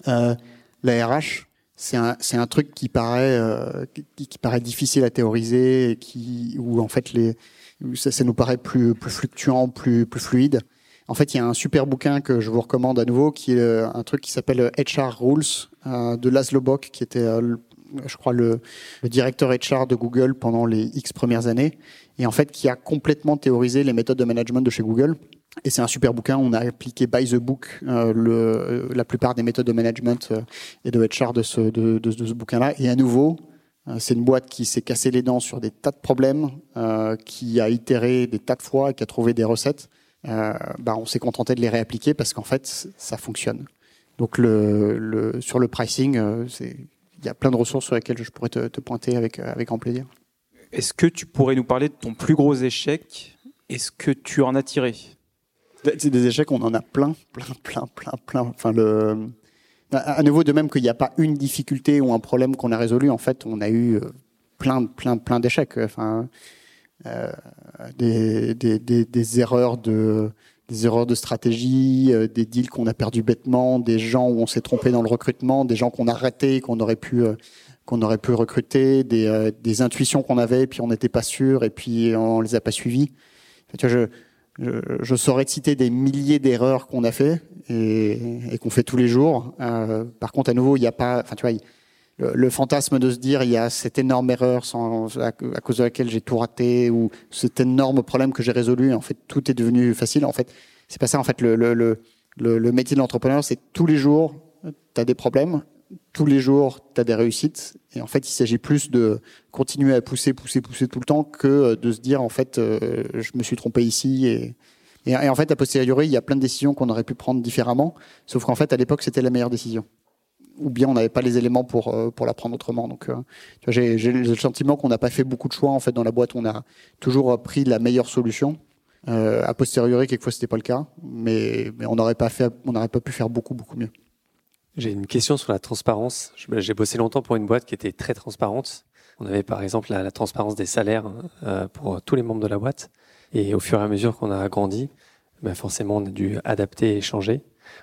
Euh, la RH, c'est un, c'est un truc qui paraît, euh, qui, qui, paraît difficile à théoriser, et qui, où en fait les, ça, nous paraît plus, fluctuant, plus, fluide. En fait, il y a un super bouquin que je vous recommande à nouveau, qui est euh, un truc qui s'appelle HR Rules euh, de Laszlo Bock, qui était, euh, je crois, le, directeur HR de Google pendant les X premières années, et en fait, qui a complètement théorisé les méthodes de management de chez Google. Et c'est un super bouquin. On a appliqué by the book euh, la plupart des méthodes de management euh, et de HR de ce, bouquin-là. Et à nouveau, euh, c'est une boîte qui s'est cassé les dents sur des tas de problèmes, euh, qui a itéré des tas de fois et qui a trouvé des recettes. Euh, bah, on s'est contenté de les réappliquer parce qu'en fait, ça fonctionne. Donc, le, le, sur le pricing, euh, il y a plein de ressources sur lesquelles je pourrais te, te pointer avec, avec grand plaisir. Est-ce que tu pourrais nous parler de ton plus gros échec? Est-ce que tu en as tiré? C'est des échecs, on en a plein, plein, plein, plein, plein. Enfin, le à nouveau, de même qu'il n'y a pas une difficulté ou un problème qu'on a résolu, en fait, on a eu euh, plein, plein, plein d'échecs. Enfin, euh, des, erreurs de des stratégie, euh, des deals qu'on a perdu bêtement, des gens où on s'est trompé dans le recrutement, des gens qu'on a ratés, qu'on aurait pu qu'on aurait pu recruter, des, intuitions qu'on avait, puis on n'était pas sûr, et puis on les a pas suivies. Tu vois, je, je, saurais te citer des milliers d'erreurs qu'on a fait et, qu'on fait tous les jours. Euh, par contre, à nouveau, il n'y a pas, enfin, tu vois, le, fantasme de se dire il y a cette énorme erreur à, cause de laquelle j'ai tout raté ou cet énorme problème que j'ai résolu. En fait, tout est devenu facile. En fait, c'est pas ça. En fait, le, le métier de l'entrepreneur, c'est tous les jours, tu as des problèmes tous les jours, tu as des réussites. Et en fait, il s'agit plus de continuer à pousser, pousser, pousser tout le temps que de se dire, en fait, euh, je me suis trompé ici. Et, en fait, a posteriori, il y a plein de décisions qu'on aurait pu prendre différemment. Sauf qu'en fait, à l'époque, c'était la meilleure décision. Ou bien on n'avait pas les éléments pour, euh, pour la prendre autrement. Donc, euh, j'ai le sentiment qu'on n'a pas fait beaucoup de choix. En fait, dans la boîte, on a toujours pris la meilleure solution. A posteriori, quelquefois, c'était pas le cas. Mais, mais on n'aurait pas fait, on n'aurait pas pu faire beaucoup, beaucoup mieux. J'ai une question sur la transparence. J'ai bossé longtemps pour une boîte qui était très transparente. On avait par exemple la, transparence des salaires euh, pour tous les membres de la boîte. Et au fur et à mesure qu'on a grandi, ben forcément on a dû adapter et changer.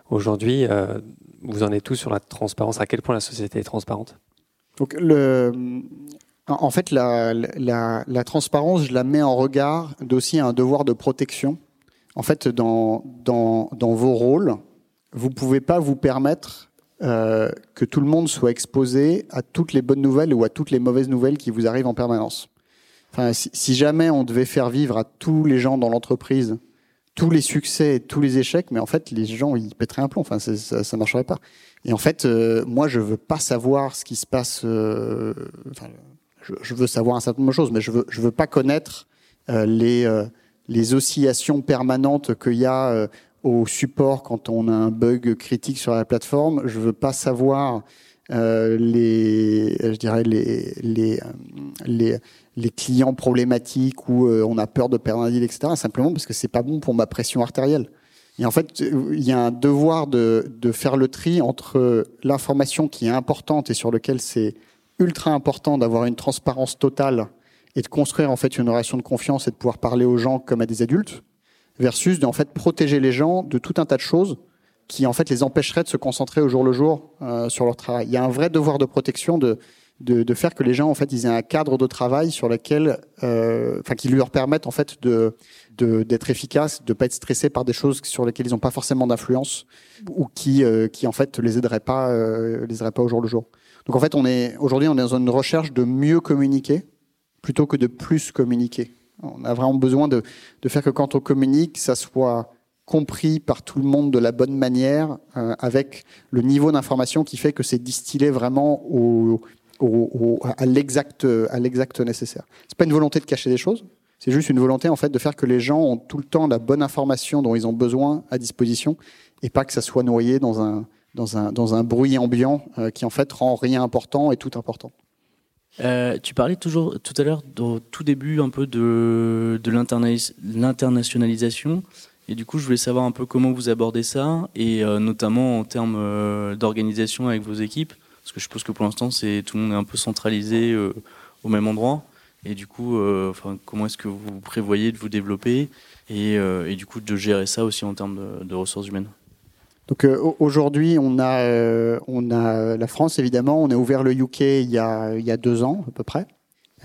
Aujourd'hui, euh, vous en êtes tous sur la transparence? À quel point la société est transparente? Donc en fait, la, transparence, je la mets en regard d'aussi un devoir de protection. En fait, dans, dans, vos rôles, vous pouvez pas vous permettre euh, que tout le monde soit exposé à toutes les bonnes nouvelles ou à toutes les mauvaises nouvelles qui vous arrivent en permanence. Enfin, si, jamais on devait faire vivre à tous les gens dans l'entreprise tous les succès et tous les échecs, mais en fait, les gens, ils pèteraient un plomb. Enfin, ça, ça, marcherait pas. Et en fait, euh, moi, je veux pas savoir ce qui se passe. Euh, enfin, je, je, veux savoir un certain nombre de choses, mais je veux, je veux pas connaître les les oscillations permanentes qu'il y a au support quand on a un bug critique sur la plateforme. Je veux pas savoir euh, les, je dirais les les euh, les, clients problématiques où euh, on a peur de perdre un deal, etc. Simplement parce que c'est pas bon pour ma pression artérielle. Et en fait, il y a un devoir de, de faire le tri entre l'information qui est importante et sur lequel c'est ultra important d'avoir une transparence totale et de construire en fait une relation de confiance et de pouvoir parler aux gens comme à des adultes versus de en fait protéger les gens de tout un tas de choses qui en fait les empêcheraient de se concentrer au jour le jour euh, sur leur travail. Il y a un vrai devoir de protection de, de, de faire que les gens en fait ils aient un cadre de travail sur lequel, euh, enfin qui leur permettent en fait de d'être efficaces, de pas être stressés par des choses sur lesquelles ils n'ont pas forcément d'influence ou qui euh, qui en fait les aideraient pas euh, les aideraient pas au jour le jour. Donc en fait on est aujourd'hui on est dans une recherche de mieux communiquer plutôt que de plus communiquer. On a vraiment besoin de, faire que quand on communique, ça soit compris par tout le monde de la bonne manière, euh, avec le niveau d'information qui fait que c'est distillé vraiment à l'exact nécessaire. C'est pas une volonté de cacher des choses, c'est juste une volonté en fait de faire que les gens ont tout le temps la bonne information dont ils ont besoin à disposition et pas que ça soit noyé dans un bruit ambiant euh, qui en fait rend rien important et tout important. Euh, tu parlais toujours tout à l'heure, au tout début, un peu de, de l'internationalisation. Et du coup, je voulais savoir un peu comment vous abordez ça, et euh, notamment en termes euh, d'organisation avec vos équipes. Parce que je suppose que pour l'instant, c'est tout le monde est un peu centralisé au même endroit. Et du coup, comment est-ce que vous prévoyez de vous développer et, et, du coup de gérer ça aussi en termes de ressources humaines? Donc euh, aujourd'hui, on a euh, on a la France évidemment. On a ouvert le UK il y a il y a deux ans à peu près.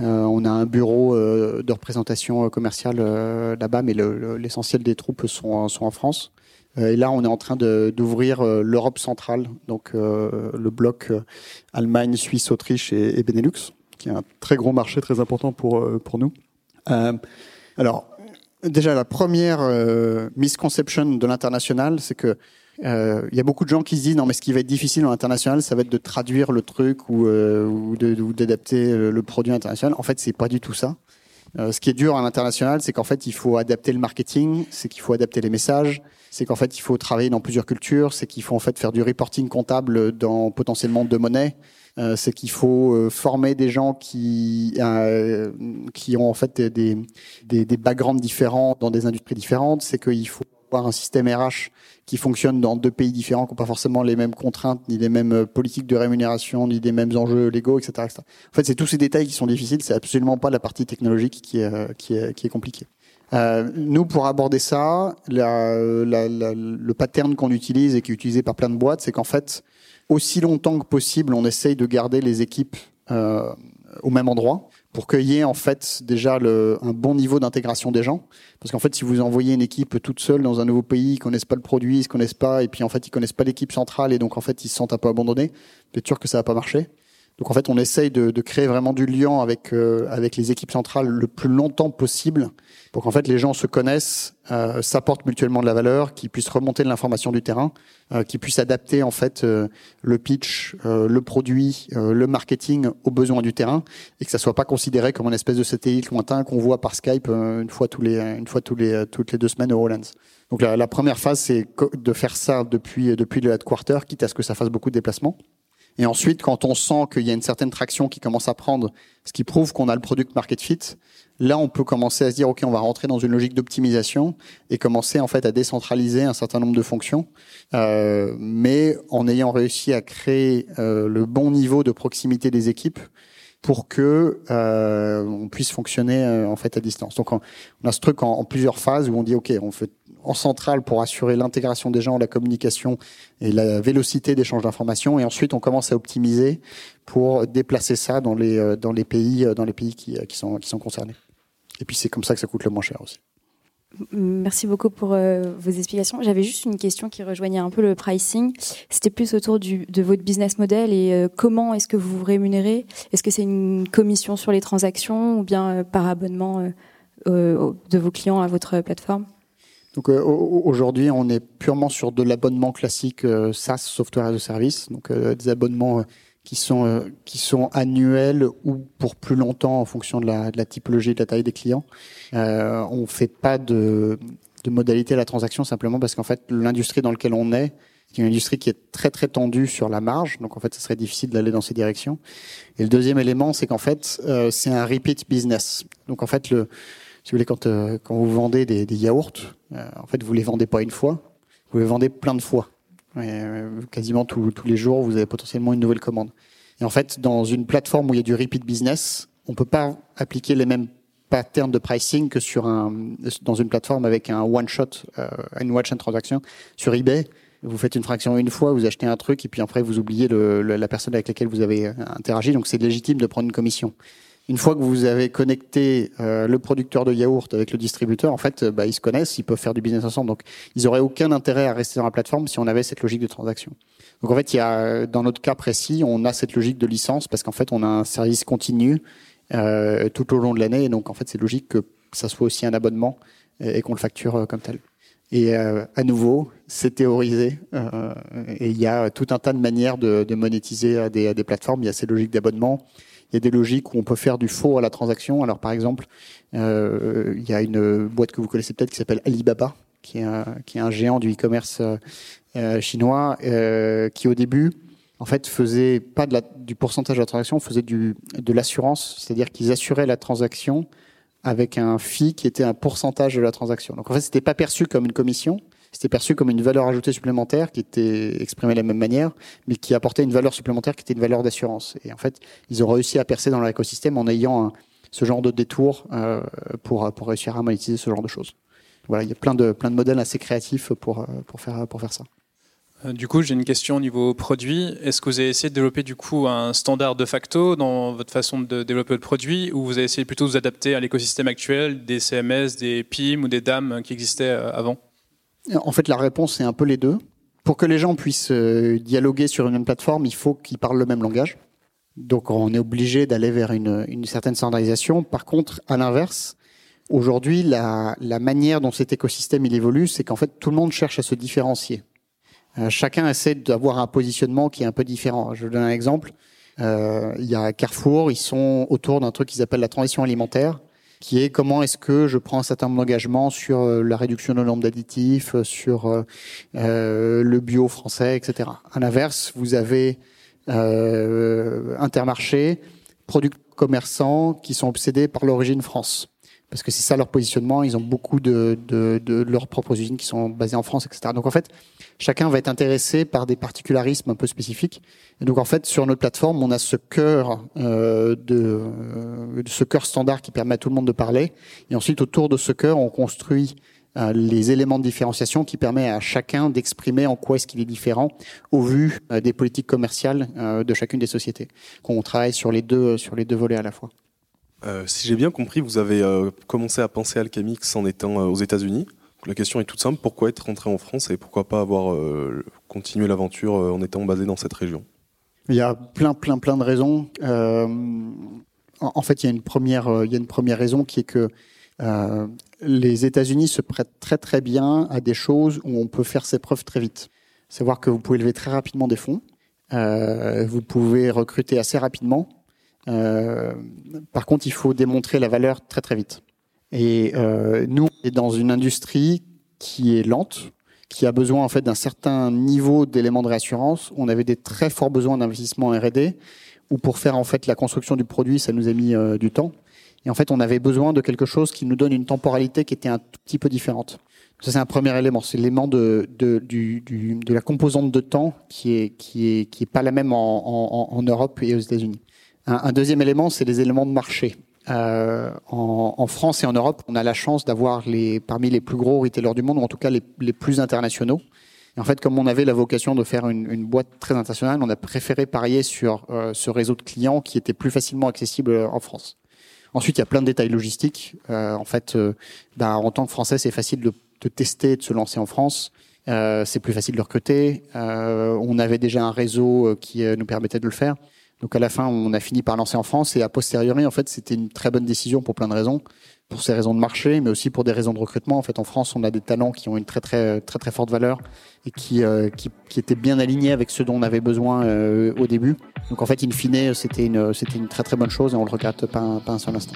Euh, on a un bureau de représentation commerciale là-bas, mais l'essentiel des troupes sont sont en France. et là, on est en train d'ouvrir l'Europe centrale, donc le bloc Allemagne, Suisse, Autriche et, et, Benelux, qui est un très gros marché très important pour pour nous. alors déjà la première misconception de l'international, c'est que euh, il y a beaucoup de gens qui se disent non mais ce qui va être difficile en international, ça va être de traduire le truc ou, euh, ou d'adapter le produit international. En fait, c'est pas du tout ça. Euh, ce qui est dur à l'international, c'est qu'en fait, il faut adapter le marketing, c'est qu'il faut adapter les messages, c'est qu'en fait, il faut travailler dans plusieurs cultures, c'est qu'il faut en fait faire du reporting comptable dans potentiellement deux monnaies, euh, c'est qu'il faut euh, former des gens qui euh, qui ont en fait des, des, des backgrounds différents dans des industries différentes, c'est qu'il faut avoir un système RH qui fonctionne dans deux pays différents, qui n'ont pas forcément les mêmes contraintes, ni les mêmes politiques de rémunération, ni les mêmes enjeux légaux, etc. En fait, c'est tous ces détails qui sont difficiles. C'est absolument pas la partie technologique qui est est compliquée. Euh, nous, pour aborder ça, le pattern qu'on utilise et qui est utilisé par plein de boîtes, c'est qu'en fait, aussi longtemps que possible, on essaye de garder les équipes euh, au même endroit pour qu'il y ait en fait déjà le, un bon niveau d'intégration des gens. Parce qu'en fait, si vous envoyez une équipe toute seule dans un nouveau pays, ils connaissent pas le produit, ils se connaissent pas, et puis en fait, ils connaissent pas l'équipe centrale, et donc en fait, ils se sentent un peu abandonnés. Êtes sûr que ça va pas marcher? Donc en fait, on essaye de, de créer vraiment du lien avec euh, avec les équipes centrales le plus longtemps possible, pour qu'en fait les gens se connaissent, euh, s'apportent mutuellement de la valeur, qu'ils puissent remonter de l'information du terrain, euh, qu'ils puissent adapter en fait euh, le pitch, euh, le produit, le marketing aux besoins du terrain, et que ça soit pas considéré comme une espèce de satellite lointain qu'on voit par Skype une fois tous les une fois tous les toutes les deux semaines au Hollands. Donc la, la première phase, c'est de faire ça depuis depuis le headquarter, quitte à ce que ça fasse beaucoup de déplacements. Et ensuite, quand on sent qu'il y a une certaine traction qui commence à prendre, ce qui prouve qu'on a le product market fit, là, on peut commencer à se dire, OK, on va rentrer dans une logique d'optimisation et commencer en fait à décentraliser un certain nombre de fonctions, euh, mais en ayant réussi à créer euh, le bon niveau de proximité des équipes pour que euh, on puisse fonctionner euh, en fait à distance. Donc on, a ce truc en, en, plusieurs phases où on dit ok, on fait en centrale pour assurer l'intégration des gens, la communication et la vélocité d'échange d'informations. Et ensuite, on commence à optimiser pour déplacer ça dans les, euh, dans les pays, euh, dans les pays qui, euh, qui, sont, qui sont concernés. Et puis, c'est comme ça que ça coûte le moins cher aussi. Merci beaucoup pour euh, vos explications. J'avais juste une question qui rejoignait un peu le pricing. C'était plus autour de votre business model et euh, comment est-ce que vous vous rémunérez? Est-ce que c'est une commission sur les transactions ou bien euh, par abonnement de vos clients à votre plateforme? Donc aujourd'hui, on est purement sur de l'abonnement classique SaaS, software as a service, donc des abonnements qui sont euh, qui sont annuels ou pour plus longtemps en fonction de la, typologie de la taille des clients. Euh, on fait pas de, de modalité à la transaction simplement parce qu'en fait l'industrie dans laquelle on est, c'est une industrie qui est très très tendue sur la marge, donc en fait ce serait difficile d'aller dans ces directions. Et le deuxième élément, c'est qu'en fait euh, c'est un repeat business. Donc en fait le si vous voulez quand euh, quand vous vendez des, des yaourts, en fait vous les vendez pas une fois, vous les vendez plein de fois. Euh, quasiment tous, les jours, vous avez potentiellement une nouvelle commande. Et en fait, dans une plateforme où il y a du repeat business, on peut pas appliquer les mêmes patterns de pricing que sur un dans une plateforme avec un one shot, euh, une one shot transaction sur eBay. Vous faites une fraction une fois, vous achetez un truc et puis après vous oubliez la personne avec laquelle vous avez interagi. Donc c'est légitime de prendre une commission. Une fois que vous avez connecté euh, le producteur de yaourt avec le distributeur, en fait, bah, ils se connaissent, ils peuvent faire du business ensemble. Donc, ils auraient aucun intérêt à rester dans la plateforme si on avait cette logique de transaction. Donc, en fait, il y a, dans notre cas précis, on a cette logique de licence parce qu'en fait, on a un service continu euh, tout au long de l'année. Donc, en fait, c'est logique que ça soit aussi un abonnement et, qu'on le facture euh, comme tel. Et euh, à nouveau, c'est théorisé. Euh, et il y a tout un tas de manières de, de monétiser des, des plateformes. Il y a ces logiques d'abonnement. Il y a des logiques où on peut faire du faux à la transaction. Alors par exemple, euh, il y a une boîte que vous connaissez peut-être qui s'appelle Alibaba, qui est un, géant du e-commerce euh, euh chinois, qui au début en fait faisait pas du pourcentage de la transaction, faisait de l'assurance, c'est-à-dire qu'ils assuraient la transaction avec un fee qui était un pourcentage de la transaction. Donc en fait, c'était pas perçu comme une commission, c'était perçu comme une valeur ajoutée supplémentaire qui était exprimée de la même manière, mais qui apportait une valeur supplémentaire qui était une valeur d'assurance. Et en fait, ils ont réussi à percer dans l'écosystème en ayant ce genre de détour euh, pour, pour réussir à monétiser ce genre de choses. Voilà, il y a plein de, plein de modèles assez créatifs pour, pour, faire, pour faire ça. Euh, du coup, j'ai une question au niveau produit. Est-ce que vous avez essayé de développer du coup un standard de facto dans votre façon de développer le produit, ou vous avez essayé plutôt de vous adapter à l'écosystème actuel des CMS, des PIM ou des DAM qui existaient euh, avant? En fait, la réponse c'est un peu les deux. Pour que les gens puissent euh, dialoguer sur une même plateforme, il faut qu'ils parlent le même langage. Donc, on est obligé d'aller vers une, certaine standardisation. Par contre, à l'inverse, aujourd'hui, la, manière dont cet écosystème il évolue, c'est qu'en fait, tout le monde cherche à se différencier. Euh, chacun essaie d'avoir un positionnement qui est un peu différent. Je vous donne un exemple. Euh, il y a Carrefour, ils sont autour d'un truc qu'ils appellent la transition alimentaire qui est comment est-ce que je prends un certain nombre d'engagements sur euh, la réduction de nombre d'additifs, euh, sur euh, le bio français, etc. À l'inverse, vous avez Intermarché, produits commerçants qui sont obsédés par l'origine France parce que c'est ça leur positionnement. Ils ont beaucoup de, de, de, leurs propres usines qui sont basées en France, etc. Donc en fait, chacun va être intéressé par des particularismes un peu spécifiques. Et donc en fait, sur notre plateforme, on a ce cœur euh, de, euh, ce cœur standard qui permet à tout le monde de parler. Et ensuite, autour de ce cœur, on construit euh, les éléments de différenciation qui permet à chacun d'exprimer en quoi est-ce qu'il est différent au vu euh, des politiques commerciales de chacune des sociétés. Qu'on travaille sur les deux sur les deux volets à la fois. Euh, si j'ai bien compris, vous avez euh, commencé à penser Alchemix en étant euh, aux États-Unis. La question est toute simple pourquoi être rentré en France et pourquoi pas avoir continué l'aventure en étant basé dans cette région? Il y a plein, plein, plein de raisons. en fait, il y a une première, il y a une première raison qui est que les États-Unis se prêtent très, très bien à des choses où on peut faire ses preuves très vite. Savoir que vous pouvez lever très rapidement des fonds, vous pouvez recruter assez rapidement euh, par contre, il faut démontrer la valeur très très vite. Et euh, nous, on est dans une industrie qui est lente, qui a besoin en fait d'un certain niveau d'éléments de réassurance. On avait des très forts besoins d'investissement R&D, ou pour faire en fait la construction du produit, ça nous a mis euh, du temps. Et en fait, on avait besoin de quelque chose qui nous donne une temporalité qui était un tout petit peu différente. Ça, c'est un premier élément. C'est l'élément de, la composante de temps qui est, qui est, qui pas la même en, en, en Europe et aux États-Unis. Un, deuxième élément, c'est les éléments de marché. Euh, en, France et en Europe, on a la chance d'avoir les parmi les plus gros retailers du monde, ou en tout cas les, les plus internationaux. Et en fait, comme on avait la vocation de faire une, une boîte très internationale, on a préféré parier sur euh, ce réseau de clients qui était plus facilement accessible en France. Ensuite, il y a plein de détails logistiques. en fait, bah, en tant que Français, c'est facile de, de, tester, de se lancer en France. c'est plus facile de recruter. on avait déjà un réseau qui nous permettait de le faire. Donc à la fin, on a fini par lancer en France et a posteriori, en fait, c'était une très bonne décision pour plein de raisons, pour ces raisons de marché, mais aussi pour des raisons de recrutement. En fait, en France, on a des talents qui ont une très très très très forte valeur et qui euh, qui, qui, étaient bien alignés avec ce dont on avait besoin euh, au début. Donc en fait, in fine, c'était une c'était une très très bonne chose et on le regrette pas, pas un seul instant.